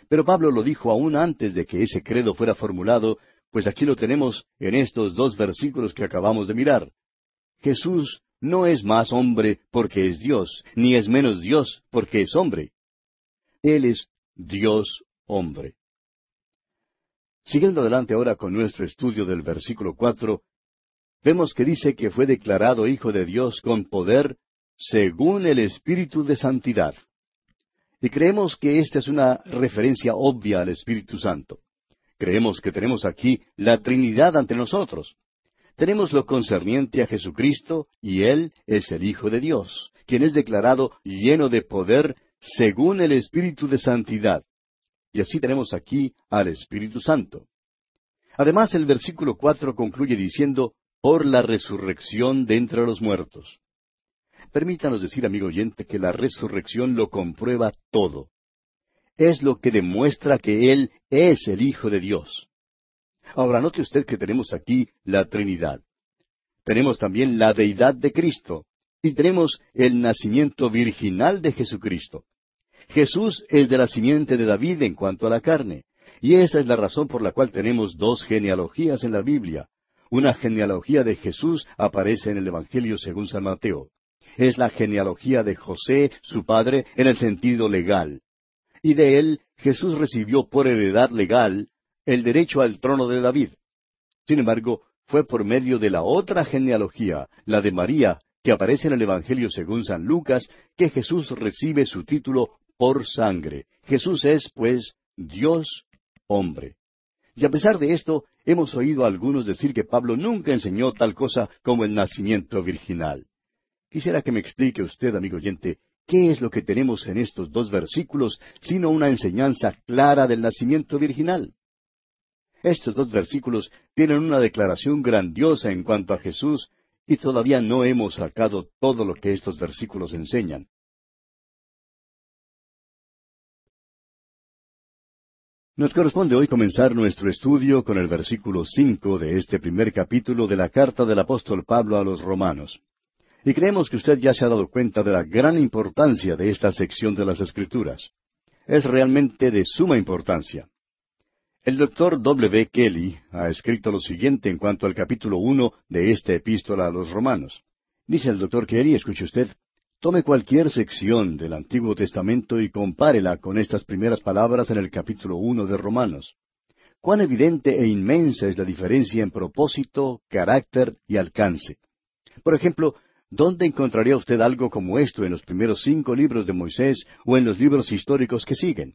Pero Pablo lo dijo aún antes de que ese credo fuera formulado, pues aquí lo tenemos en estos dos versículos que acabamos de mirar. Jesús no es más hombre porque es Dios, ni es menos Dios porque es hombre. Él es Dios hombre. Siguiendo adelante ahora con nuestro estudio del versículo cuatro, vemos que dice que fue declarado Hijo de Dios con poder según el Espíritu de Santidad. Y creemos que esta es una referencia obvia al Espíritu Santo. Creemos que tenemos aquí la Trinidad ante nosotros. Tenemos lo concerniente a Jesucristo y Él es el Hijo de Dios, quien es declarado lleno de poder según el Espíritu de Santidad. Y así tenemos aquí al Espíritu Santo. Además, el versículo cuatro concluye diciendo, por la resurrección de entre los muertos. Permítanos decir, amigo oyente, que la resurrección lo comprueba todo. Es lo que demuestra que Él es el Hijo de Dios. Ahora note usted que tenemos aquí la Trinidad. Tenemos también la deidad de Cristo y tenemos el nacimiento virginal de Jesucristo. Jesús es de la simiente de David en cuanto a la carne, y esa es la razón por la cual tenemos dos genealogías en la Biblia. Una genealogía de Jesús aparece en el Evangelio según San Mateo. Es la genealogía de José, su padre, en el sentido legal. Y de él Jesús recibió por heredad legal el derecho al trono de David. Sin embargo, fue por medio de la otra genealogía, la de María, que aparece en el Evangelio según San Lucas, que Jesús recibe su título por sangre. Jesús es, pues, Dios hombre. Y a pesar de esto, hemos oído a algunos decir que Pablo nunca enseñó tal cosa como el nacimiento virginal. Quisiera que me explique usted, amigo oyente, qué es lo que tenemos en estos dos versículos, sino una enseñanza clara del nacimiento virginal. Estos dos versículos tienen una declaración grandiosa en cuanto a Jesús y todavía no hemos sacado todo lo que estos versículos enseñan. Nos corresponde hoy comenzar nuestro estudio con el versículo cinco de este primer capítulo de la carta del apóstol Pablo a los romanos. Y creemos que usted ya se ha dado cuenta de la gran importancia de esta sección de las Escrituras. Es realmente de suma importancia. El doctor W. Kelly ha escrito lo siguiente en cuanto al capítulo uno de esta epístola a los romanos. Dice el doctor Kelly, escuche usted, tome cualquier sección del Antiguo Testamento y compárela con estas primeras palabras en el capítulo uno de Romanos. Cuán evidente e inmensa es la diferencia en propósito, carácter y alcance. Por ejemplo, ¿Dónde encontraría usted algo como esto en los primeros cinco libros de Moisés o en los libros históricos que siguen?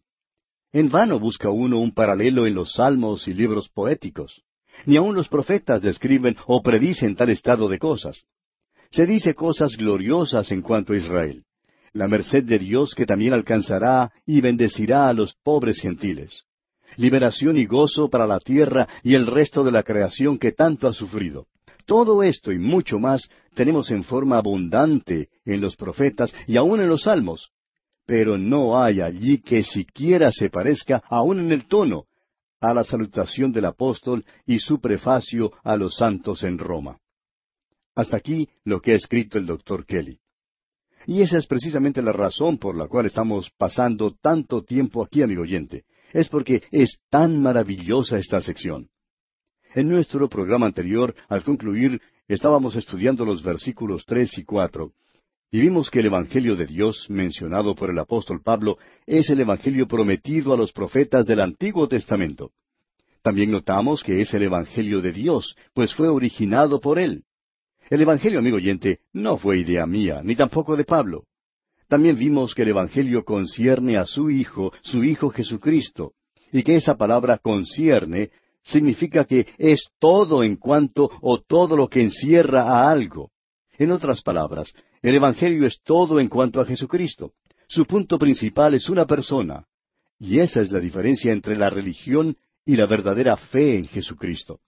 En vano busca uno un paralelo en los salmos y libros poéticos. Ni aun los profetas describen o predicen tal estado de cosas. Se dice cosas gloriosas en cuanto a Israel. La merced de Dios que también alcanzará y bendecirá a los pobres gentiles. Liberación y gozo para la tierra y el resto de la creación que tanto ha sufrido. Todo esto y mucho más tenemos en forma abundante en los profetas y aun en los salmos. Pero no hay allí que siquiera se parezca, aun en el tono, a la salutación del apóstol y su prefacio a los santos en Roma. Hasta aquí lo que ha escrito el doctor Kelly. Y esa es precisamente la razón por la cual estamos pasando tanto tiempo aquí, amigo oyente. Es porque es tan maravillosa esta sección. En nuestro programa anterior, al concluir, estábamos estudiando los versículos tres y cuatro, y vimos que el Evangelio de Dios, mencionado por el apóstol Pablo, es el Evangelio prometido a los profetas del Antiguo Testamento. También notamos que es el Evangelio de Dios, pues fue originado por Él. El Evangelio, amigo oyente, no fue idea mía, ni tampoco de Pablo. También vimos que el Evangelio concierne a su Hijo, su Hijo Jesucristo, y que esa palabra concierne significa que es todo en cuanto o todo lo que encierra a algo. En otras palabras, el Evangelio es todo en cuanto a Jesucristo. Su punto principal es una persona. Y esa es la diferencia entre la religión y la verdadera fe en Jesucristo.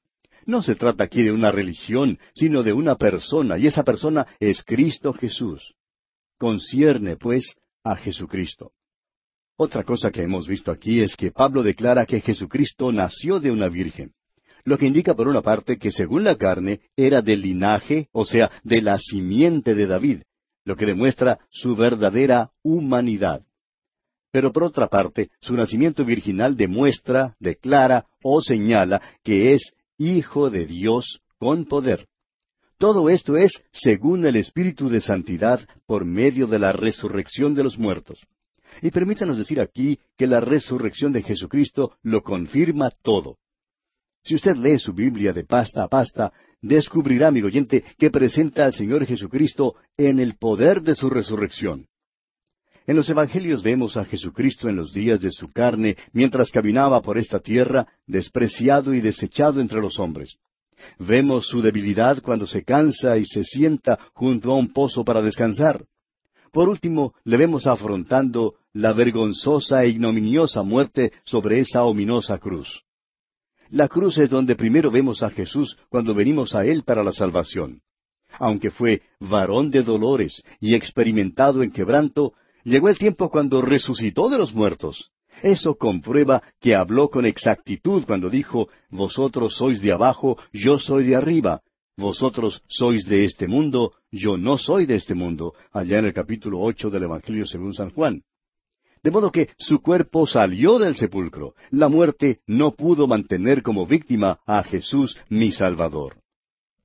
No se trata aquí de una religión, sino de una persona, y esa persona es Cristo Jesús. Concierne, pues, a Jesucristo. Otra cosa que hemos visto aquí es que Pablo declara que Jesucristo nació de una virgen, lo que indica por una parte que según la carne era del linaje, o sea, de la simiente de David, lo que demuestra su verdadera humanidad. Pero por otra parte, su nacimiento virginal demuestra, declara o señala que es hijo de Dios con poder. Todo esto es según el Espíritu de Santidad por medio de la resurrección de los muertos. Y permítanos decir aquí que la resurrección de Jesucristo lo confirma todo. Si usted lee su Biblia de pasta a pasta, descubrirá, amigo oyente, que presenta al Señor Jesucristo en el poder de su resurrección. En los Evangelios vemos a Jesucristo en los días de su carne, mientras caminaba por esta tierra, despreciado y desechado entre los hombres. Vemos su debilidad cuando se cansa y se sienta junto a un pozo para descansar. Por último, le vemos afrontando la vergonzosa e ignominiosa muerte sobre esa ominosa cruz. La cruz es donde primero vemos a Jesús cuando venimos a Él para la salvación. Aunque fue varón de dolores y experimentado en quebranto, llegó el tiempo cuando resucitó de los muertos. Eso comprueba que habló con exactitud cuando dijo, Vosotros sois de abajo, yo soy de arriba, vosotros sois de este mundo, yo no soy de este mundo, allá en el capítulo ocho del Evangelio según San Juan. De modo que su cuerpo salió del sepulcro. La muerte no pudo mantener como víctima a Jesús mi Salvador.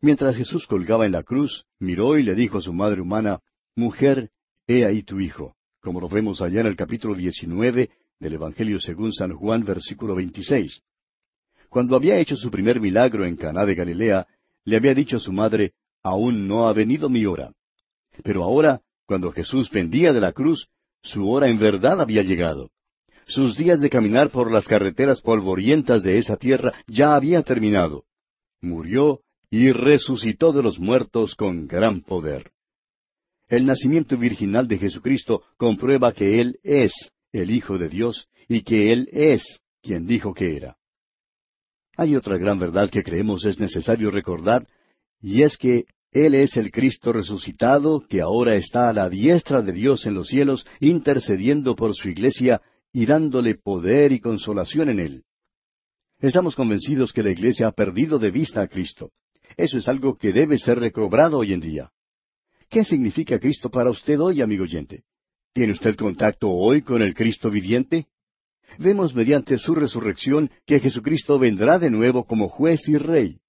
Mientras Jesús colgaba en la cruz, miró y le dijo a su madre humana, Mujer, he ahí tu hijo, como lo vemos allá en el capítulo diecinueve del Evangelio según San Juan, versículo veintiséis. Cuando había hecho su primer milagro en Caná de Galilea, le había dicho a su madre, aún no ha venido mi hora. Pero ahora, cuando Jesús pendía de la cruz, su hora en verdad había llegado. Sus días de caminar por las carreteras polvorientas de esa tierra ya había terminado. Murió y resucitó de los muertos con gran poder. El nacimiento virginal de Jesucristo comprueba que Él es el Hijo de Dios y que Él es quien dijo que era. Hay otra gran verdad que creemos es necesario recordar, y es que Él es el Cristo resucitado que ahora está a la diestra de Dios en los cielos, intercediendo por su iglesia y dándole poder y consolación en Él. Estamos convencidos que la iglesia ha perdido de vista a Cristo. Eso es algo que debe ser recobrado hoy en día. ¿Qué significa Cristo para usted hoy, amigo oyente? ¿Tiene usted contacto hoy con el Cristo viviente? vemos mediante su resurrección que Jesucristo vendrá de nuevo como juez y rey.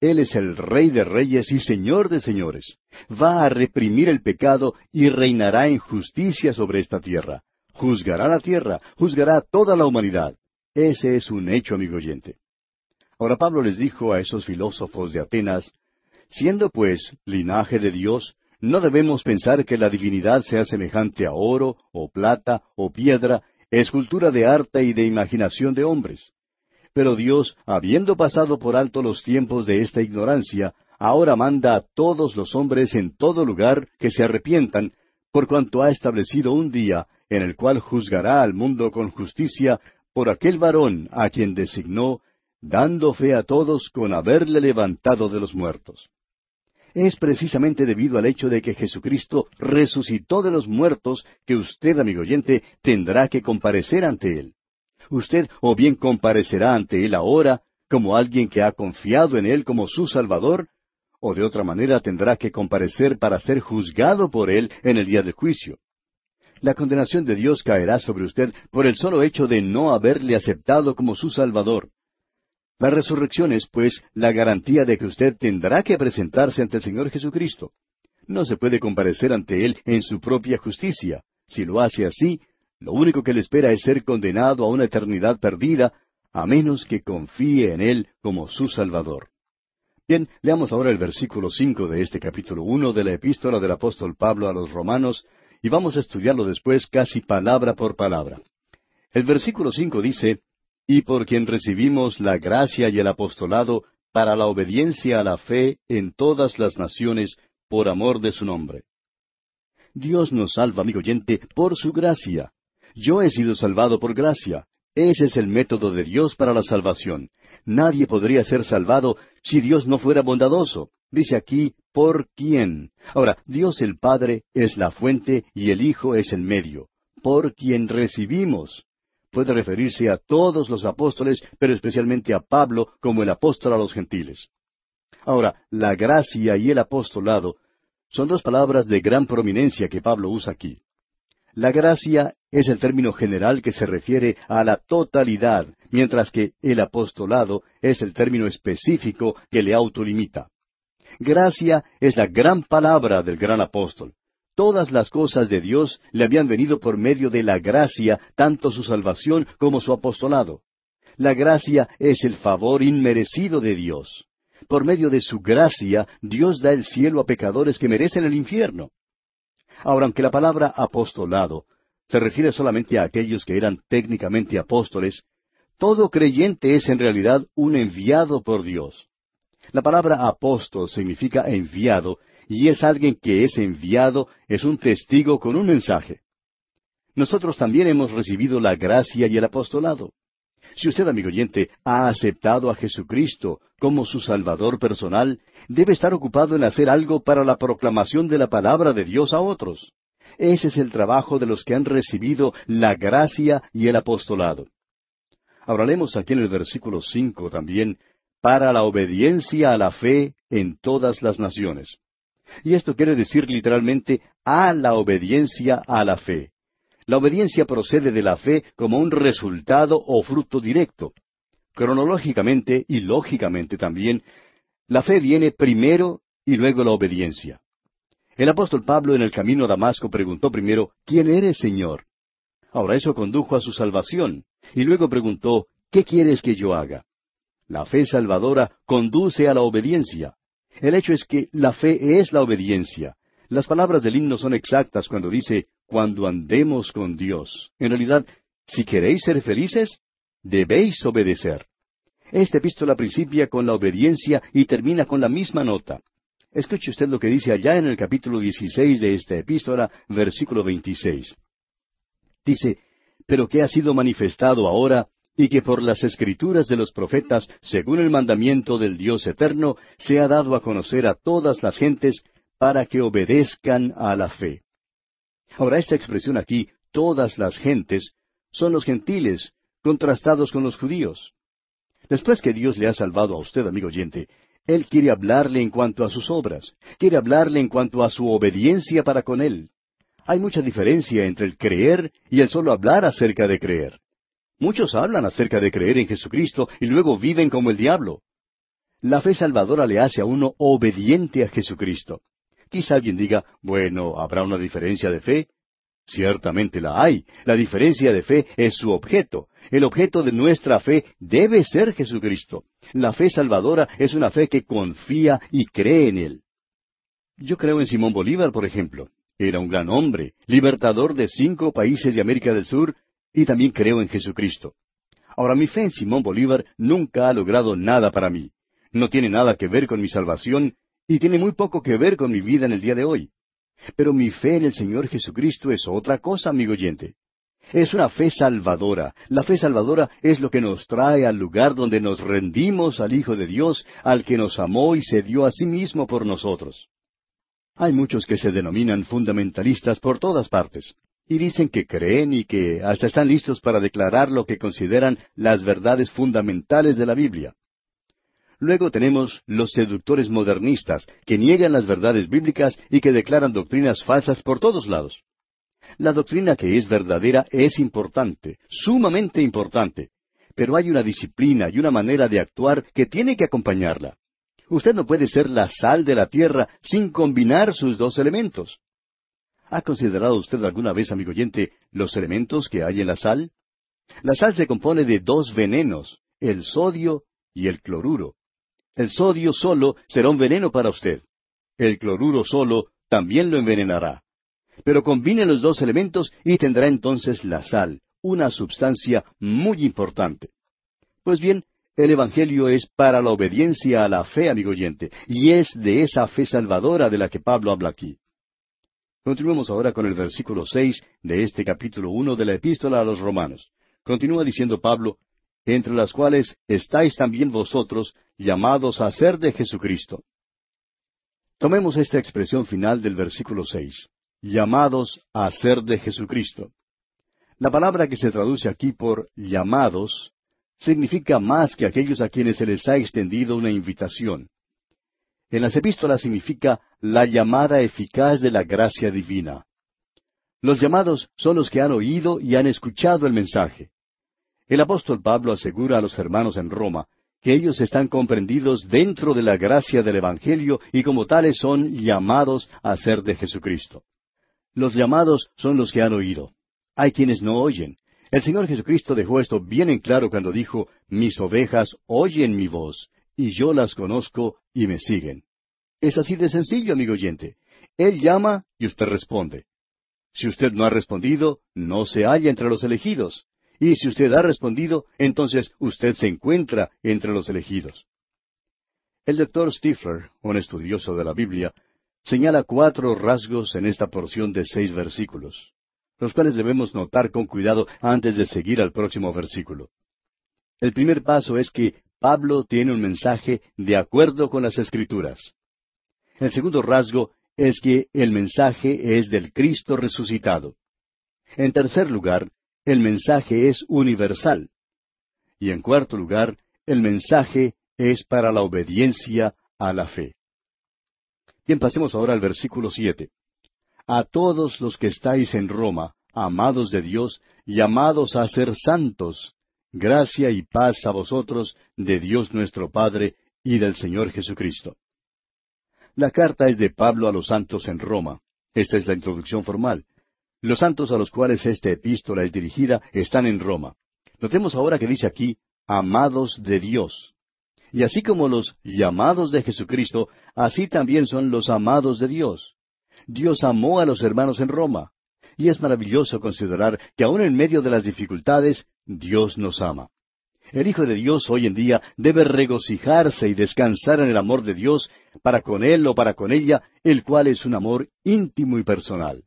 Él es el Rey de Reyes y Señor de Señores. Va a reprimir el pecado y reinará en justicia sobre esta tierra. Juzgará la tierra, juzgará toda la humanidad. Ese es un hecho, amigo oyente. Ahora Pablo les dijo a esos filósofos de Atenas, Siendo pues linaje de Dios, no debemos pensar que la divinidad sea semejante a oro, o plata, o piedra, escultura de arte y de imaginación de hombres. Pero Dios, habiendo pasado por alto los tiempos de esta ignorancia, ahora manda a todos los hombres en todo lugar que se arrepientan, por cuanto ha establecido un día en el cual juzgará al mundo con justicia por aquel varón a quien designó, dando fe a todos con haberle levantado de los muertos. Es precisamente debido al hecho de que Jesucristo resucitó de los muertos que usted, amigo oyente, tendrá que comparecer ante Él. Usted o bien comparecerá ante Él ahora como alguien que ha confiado en Él como su Salvador, o de otra manera tendrá que comparecer para ser juzgado por Él en el día del juicio. La condenación de Dios caerá sobre usted por el solo hecho de no haberle aceptado como su Salvador. La resurrección es, pues, la garantía de que usted tendrá que presentarse ante el Señor Jesucristo. No se puede comparecer ante Él en su propia justicia. Si lo hace así, lo único que le espera es ser condenado a una eternidad perdida, a menos que confíe en Él como su Salvador. Bien, leamos ahora el versículo cinco de este capítulo uno de la epístola del apóstol Pablo a los Romanos, y vamos a estudiarlo después casi palabra por palabra. El versículo cinco dice, Y por quien recibimos la gracia y el apostolado para la obediencia a la fe en todas las naciones, por amor de su nombre. Dios nos salva, amigo oyente, por su gracia. Yo he sido salvado por gracia. Ese es el método de Dios para la salvación. Nadie podría ser salvado si Dios no fuera bondadoso. Dice aquí, ¿por quién? Ahora, Dios el Padre es la fuente y el Hijo es el medio. Por quien recibimos. Puede referirse a todos los apóstoles, pero especialmente a Pablo como el apóstol a los gentiles. Ahora, la gracia y el apostolado son dos palabras de gran prominencia que Pablo usa aquí. La gracia es el término general que se refiere a la totalidad, mientras que el apostolado es el término específico que le autolimita. Gracia es la gran palabra del gran apóstol. Todas las cosas de Dios le habían venido por medio de la gracia, tanto su salvación como su apostolado. La gracia es el favor inmerecido de Dios. Por medio de su gracia, Dios da el cielo a pecadores que merecen el infierno. Ahora, aunque la palabra apostolado se refiere solamente a aquellos que eran técnicamente apóstoles, todo creyente es en realidad un enviado por Dios. La palabra apóstol significa enviado, y es alguien que es enviado, es un testigo con un mensaje. Nosotros también hemos recibido la gracia y el apostolado. Si usted, amigo oyente, ha aceptado a Jesucristo como su Salvador personal, debe estar ocupado en hacer algo para la proclamación de la palabra de Dios a otros. Ese es el trabajo de los que han recibido la gracia y el apostolado. Ahora leemos aquí en el versículo cinco también, para la obediencia a la fe en todas las naciones. Y esto quiere decir literalmente a la obediencia a la fe. La obediencia procede de la fe como un resultado o fruto directo. Cronológicamente y lógicamente también, la fe viene primero y luego la obediencia. El apóstol Pablo en el camino a Damasco preguntó primero, ¿quién eres, Señor? Ahora eso condujo a su salvación, y luego preguntó, ¿qué quieres que yo haga? La fe salvadora conduce a la obediencia. El hecho es que la fe es la obediencia. Las palabras del himno son exactas cuando dice, cuando andemos con Dios. En realidad, si queréis ser felices, debéis obedecer. Esta epístola principia con la obediencia y termina con la misma nota. Escuche usted lo que dice allá en el capítulo 16 de esta epístola, versículo 26. Dice, pero que ha sido manifestado ahora y que por las escrituras de los profetas, según el mandamiento del Dios eterno, se ha dado a conocer a todas las gentes para que obedezcan a la fe. Ahora, esta expresión aquí, todas las gentes, son los gentiles, contrastados con los judíos. Después que Dios le ha salvado a usted, amigo oyente, Él quiere hablarle en cuanto a sus obras, quiere hablarle en cuanto a su obediencia para con Él. Hay mucha diferencia entre el creer y el solo hablar acerca de creer. Muchos hablan acerca de creer en Jesucristo y luego viven como el diablo. La fe salvadora le hace a uno obediente a Jesucristo. Quizá alguien diga, bueno, ¿habrá una diferencia de fe? Ciertamente la hay. La diferencia de fe es su objeto. El objeto de nuestra fe debe ser Jesucristo. La fe salvadora es una fe que confía y cree en Él. Yo creo en Simón Bolívar, por ejemplo. Era un gran hombre, libertador de cinco países de América del Sur, y también creo en Jesucristo. Ahora, mi fe en Simón Bolívar nunca ha logrado nada para mí. No tiene nada que ver con mi salvación y tiene muy poco que ver con mi vida en el día de hoy. Pero mi fe en el Señor Jesucristo es otra cosa, amigo oyente. Es una fe salvadora. La fe salvadora es lo que nos trae al lugar donde nos rendimos al Hijo de Dios, al que nos amó y se dio a sí mismo por nosotros. Hay muchos que se denominan fundamentalistas por todas partes, y dicen que creen y que hasta están listos para declarar lo que consideran las verdades fundamentales de la Biblia. Luego tenemos los seductores modernistas, que niegan las verdades bíblicas y que declaran doctrinas falsas por todos lados. La doctrina que es verdadera es importante, sumamente importante, pero hay una disciplina y una manera de actuar que tiene que acompañarla. Usted no puede ser la sal de la tierra sin combinar sus dos elementos. ¿Ha considerado usted alguna vez, amigo oyente, los elementos que hay en la sal? La sal se compone de dos venenos, el sodio y el cloruro. El sodio solo será un veneno para usted. El cloruro solo también lo envenenará. Pero combine los dos elementos y tendrá entonces la sal, una sustancia muy importante. Pues bien, el Evangelio es para la obediencia a la fe, amigo oyente, y es de esa fe salvadora de la que Pablo habla aquí. Continuemos ahora con el versículo seis de este capítulo uno de la Epístola a los Romanos. Continúa diciendo Pablo, entre las cuales estáis también vosotros llamados a ser de Jesucristo. Tomemos esta expresión final del versículo seis, llamados a ser de Jesucristo. La palabra que se traduce aquí por llamados significa más que aquellos a quienes se les ha extendido una invitación. En las epístolas significa la llamada eficaz de la gracia divina. Los llamados son los que han oído y han escuchado el mensaje. El apóstol Pablo asegura a los hermanos en Roma que ellos están comprendidos dentro de la gracia del Evangelio y como tales son llamados a ser de Jesucristo. Los llamados son los que han oído. Hay quienes no oyen, el Señor Jesucristo dejó esto bien en claro cuando dijo, Mis ovejas oyen mi voz, y yo las conozco y me siguen. Es así de sencillo, amigo oyente. Él llama y usted responde. Si usted no ha respondido, no se halla entre los elegidos. Y si usted ha respondido, entonces usted se encuentra entre los elegidos. El doctor Stifler, un estudioso de la Biblia, señala cuatro rasgos en esta porción de seis versículos los cuales debemos notar con cuidado antes de seguir al próximo versículo. El primer paso es que Pablo tiene un mensaje de acuerdo con las Escrituras. El segundo rasgo es que el mensaje es del Cristo resucitado. En tercer lugar, el mensaje es universal. Y en cuarto lugar, el mensaje es para la obediencia a la fe. Bien, pasemos ahora al versículo siete a todos los que estáis en Roma, amados de Dios, llamados a ser santos, gracia y paz a vosotros de Dios nuestro Padre y del Señor Jesucristo. La carta es de Pablo a los santos en Roma. Esta es la introducción formal. Los santos a los cuales esta epístola es dirigida están en Roma. Notemos ahora que dice aquí, amados de Dios. Y así como los llamados de Jesucristo, así también son los amados de Dios. Dios amó a los hermanos en Roma. Y es maravilloso considerar que aun en medio de las dificultades, Dios nos ama. El Hijo de Dios hoy en día debe regocijarse y descansar en el amor de Dios para con Él o para con ella, el cual es un amor íntimo y personal.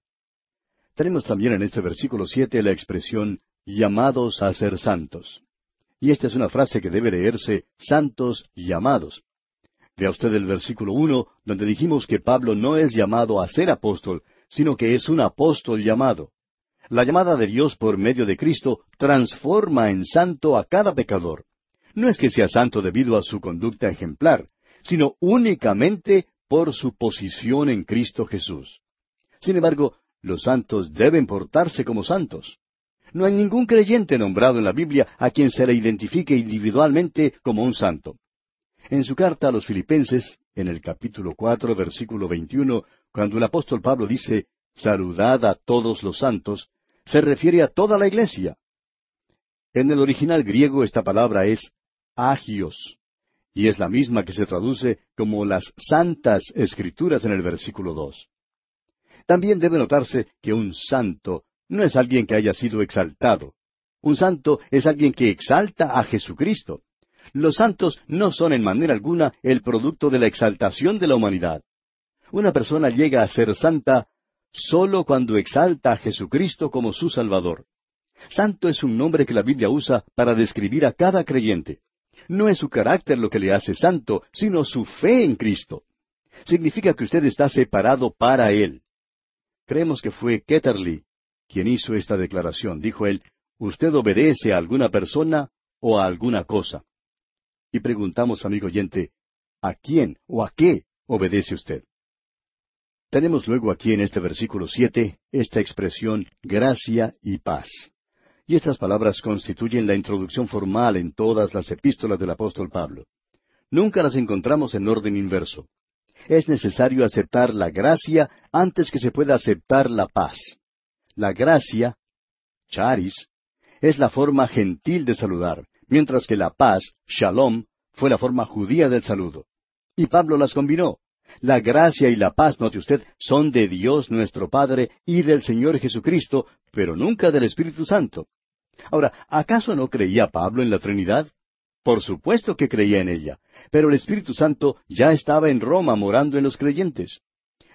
Tenemos también en este versículo siete la expresión llamados a ser santos. Y esta es una frase que debe leerse santos llamados. Vea usted el versículo uno, donde dijimos que Pablo no es llamado a ser apóstol, sino que es un apóstol llamado. La llamada de Dios por medio de Cristo transforma en santo a cada pecador. No es que sea santo debido a su conducta ejemplar, sino únicamente por su posición en Cristo Jesús. Sin embargo, los santos deben portarse como santos. No hay ningún creyente nombrado en la Biblia a quien se le identifique individualmente como un santo. En su carta a los Filipenses, en el capítulo cuatro, versículo veintiuno, cuando el apóstol Pablo dice, Saludad a todos los santos, se refiere a toda la iglesia. En el original griego esta palabra es agios, y es la misma que se traduce como las santas escrituras en el versículo dos. También debe notarse que un santo no es alguien que haya sido exaltado. Un santo es alguien que exalta a Jesucristo. Los santos no son en manera alguna el producto de la exaltación de la humanidad. Una persona llega a ser santa solo cuando exalta a Jesucristo como su Salvador. Santo es un nombre que la Biblia usa para describir a cada creyente. No es su carácter lo que le hace santo, sino su fe en Cristo. Significa que usted está separado para Él. Creemos que fue Ketterly quien hizo esta declaración. Dijo él, ¿usted obedece a alguna persona o a alguna cosa? Y preguntamos, amigo oyente, ¿a quién o a qué obedece usted? Tenemos luego aquí en este versículo siete esta expresión gracia y paz. Y estas palabras constituyen la introducción formal en todas las epístolas del apóstol Pablo. Nunca las encontramos en orden inverso. Es necesario aceptar la gracia antes que se pueda aceptar la paz. La gracia, charis, es la forma gentil de saludar, mientras que la paz, shalom, fue la forma judía del saludo. Y Pablo las combinó. La gracia y la paz, note usted, son de Dios nuestro Padre y del Señor Jesucristo, pero nunca del Espíritu Santo. Ahora, ¿acaso no creía Pablo en la Trinidad? Por supuesto que creía en ella, pero el Espíritu Santo ya estaba en Roma morando en los creyentes.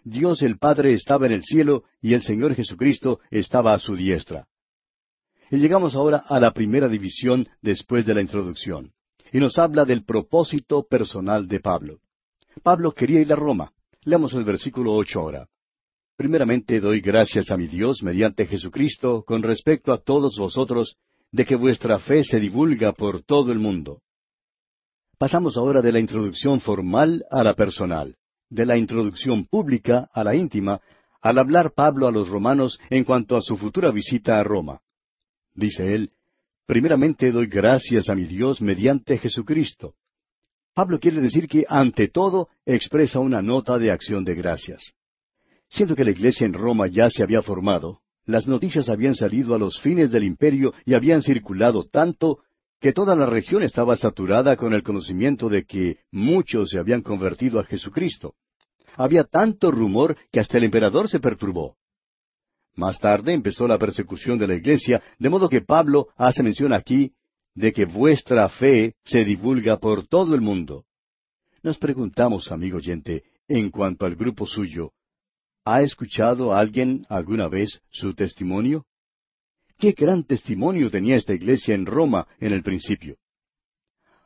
Dios el Padre estaba en el cielo y el Señor Jesucristo estaba a su diestra. Y llegamos ahora a la primera división después de la introducción, y nos habla del propósito personal de Pablo. Pablo quería ir a Roma. Leamos el versículo ocho ahora. Primeramente doy gracias a mi Dios mediante Jesucristo con respecto a todos vosotros, de que vuestra fe se divulga por todo el mundo. Pasamos ahora de la introducción formal a la personal, de la introducción pública a la íntima, al hablar Pablo a los romanos en cuanto a su futura visita a Roma. Dice él, primeramente doy gracias a mi Dios mediante Jesucristo. Pablo quiere decir que ante todo expresa una nota de acción de gracias. Siendo que la iglesia en Roma ya se había formado, las noticias habían salido a los fines del imperio y habían circulado tanto que toda la región estaba saturada con el conocimiento de que muchos se habían convertido a Jesucristo. Había tanto rumor que hasta el emperador se perturbó. Más tarde empezó la persecución de la iglesia, de modo que Pablo hace mención aquí de que vuestra fe se divulga por todo el mundo. Nos preguntamos, amigo oyente, en cuanto al grupo suyo, ¿ha escuchado alguien alguna vez su testimonio? Qué gran testimonio tenía esta iglesia en Roma en el principio.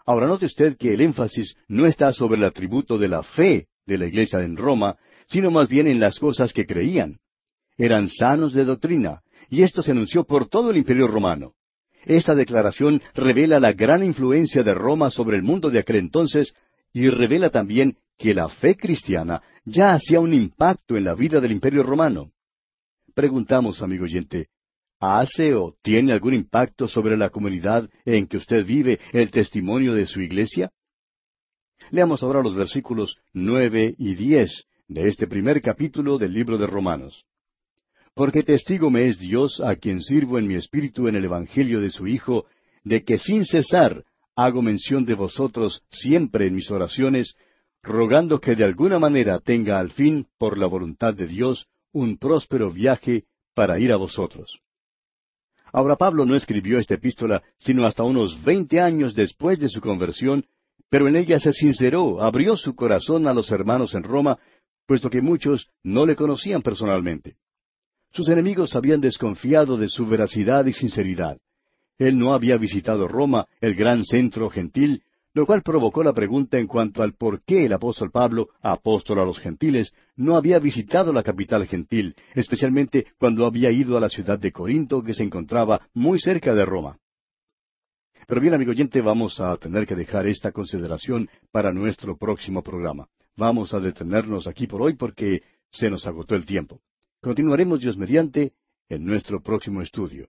Ahora note usted que el énfasis no está sobre el atributo de la fe de la iglesia en Roma, sino más bien en las cosas que creían. Eran sanos de doctrina, y esto se anunció por todo el imperio romano. Esta declaración revela la gran influencia de Roma sobre el mundo de aquel entonces y revela también que la fe cristiana ya hacía un impacto en la vida del imperio romano. Preguntamos, amigo oyente, ¿hace o tiene algún impacto sobre la comunidad en que usted vive el testimonio de su iglesia? Leamos ahora los versículos nueve y diez de este primer capítulo del libro de Romanos porque testigo me es Dios a quien sirvo en mi espíritu en el Evangelio de su Hijo, de que sin cesar hago mención de vosotros siempre en mis oraciones, rogando que de alguna manera tenga al fin, por la voluntad de Dios, un próspero viaje para ir a vosotros. Ahora Pablo no escribió esta epístola sino hasta unos veinte años después de su conversión, pero en ella se sinceró, abrió su corazón a los hermanos en Roma, puesto que muchos no le conocían personalmente. Sus enemigos habían desconfiado de su veracidad y sinceridad. Él no había visitado Roma, el gran centro gentil, lo cual provocó la pregunta en cuanto al por qué el apóstol Pablo, apóstol a los gentiles, no había visitado la capital gentil, especialmente cuando había ido a la ciudad de Corinto, que se encontraba muy cerca de Roma. Pero bien, amigo oyente, vamos a tener que dejar esta consideración para nuestro próximo programa. Vamos a detenernos aquí por hoy porque se nos agotó el tiempo. Continuaremos Dios mediante en nuestro próximo estudio.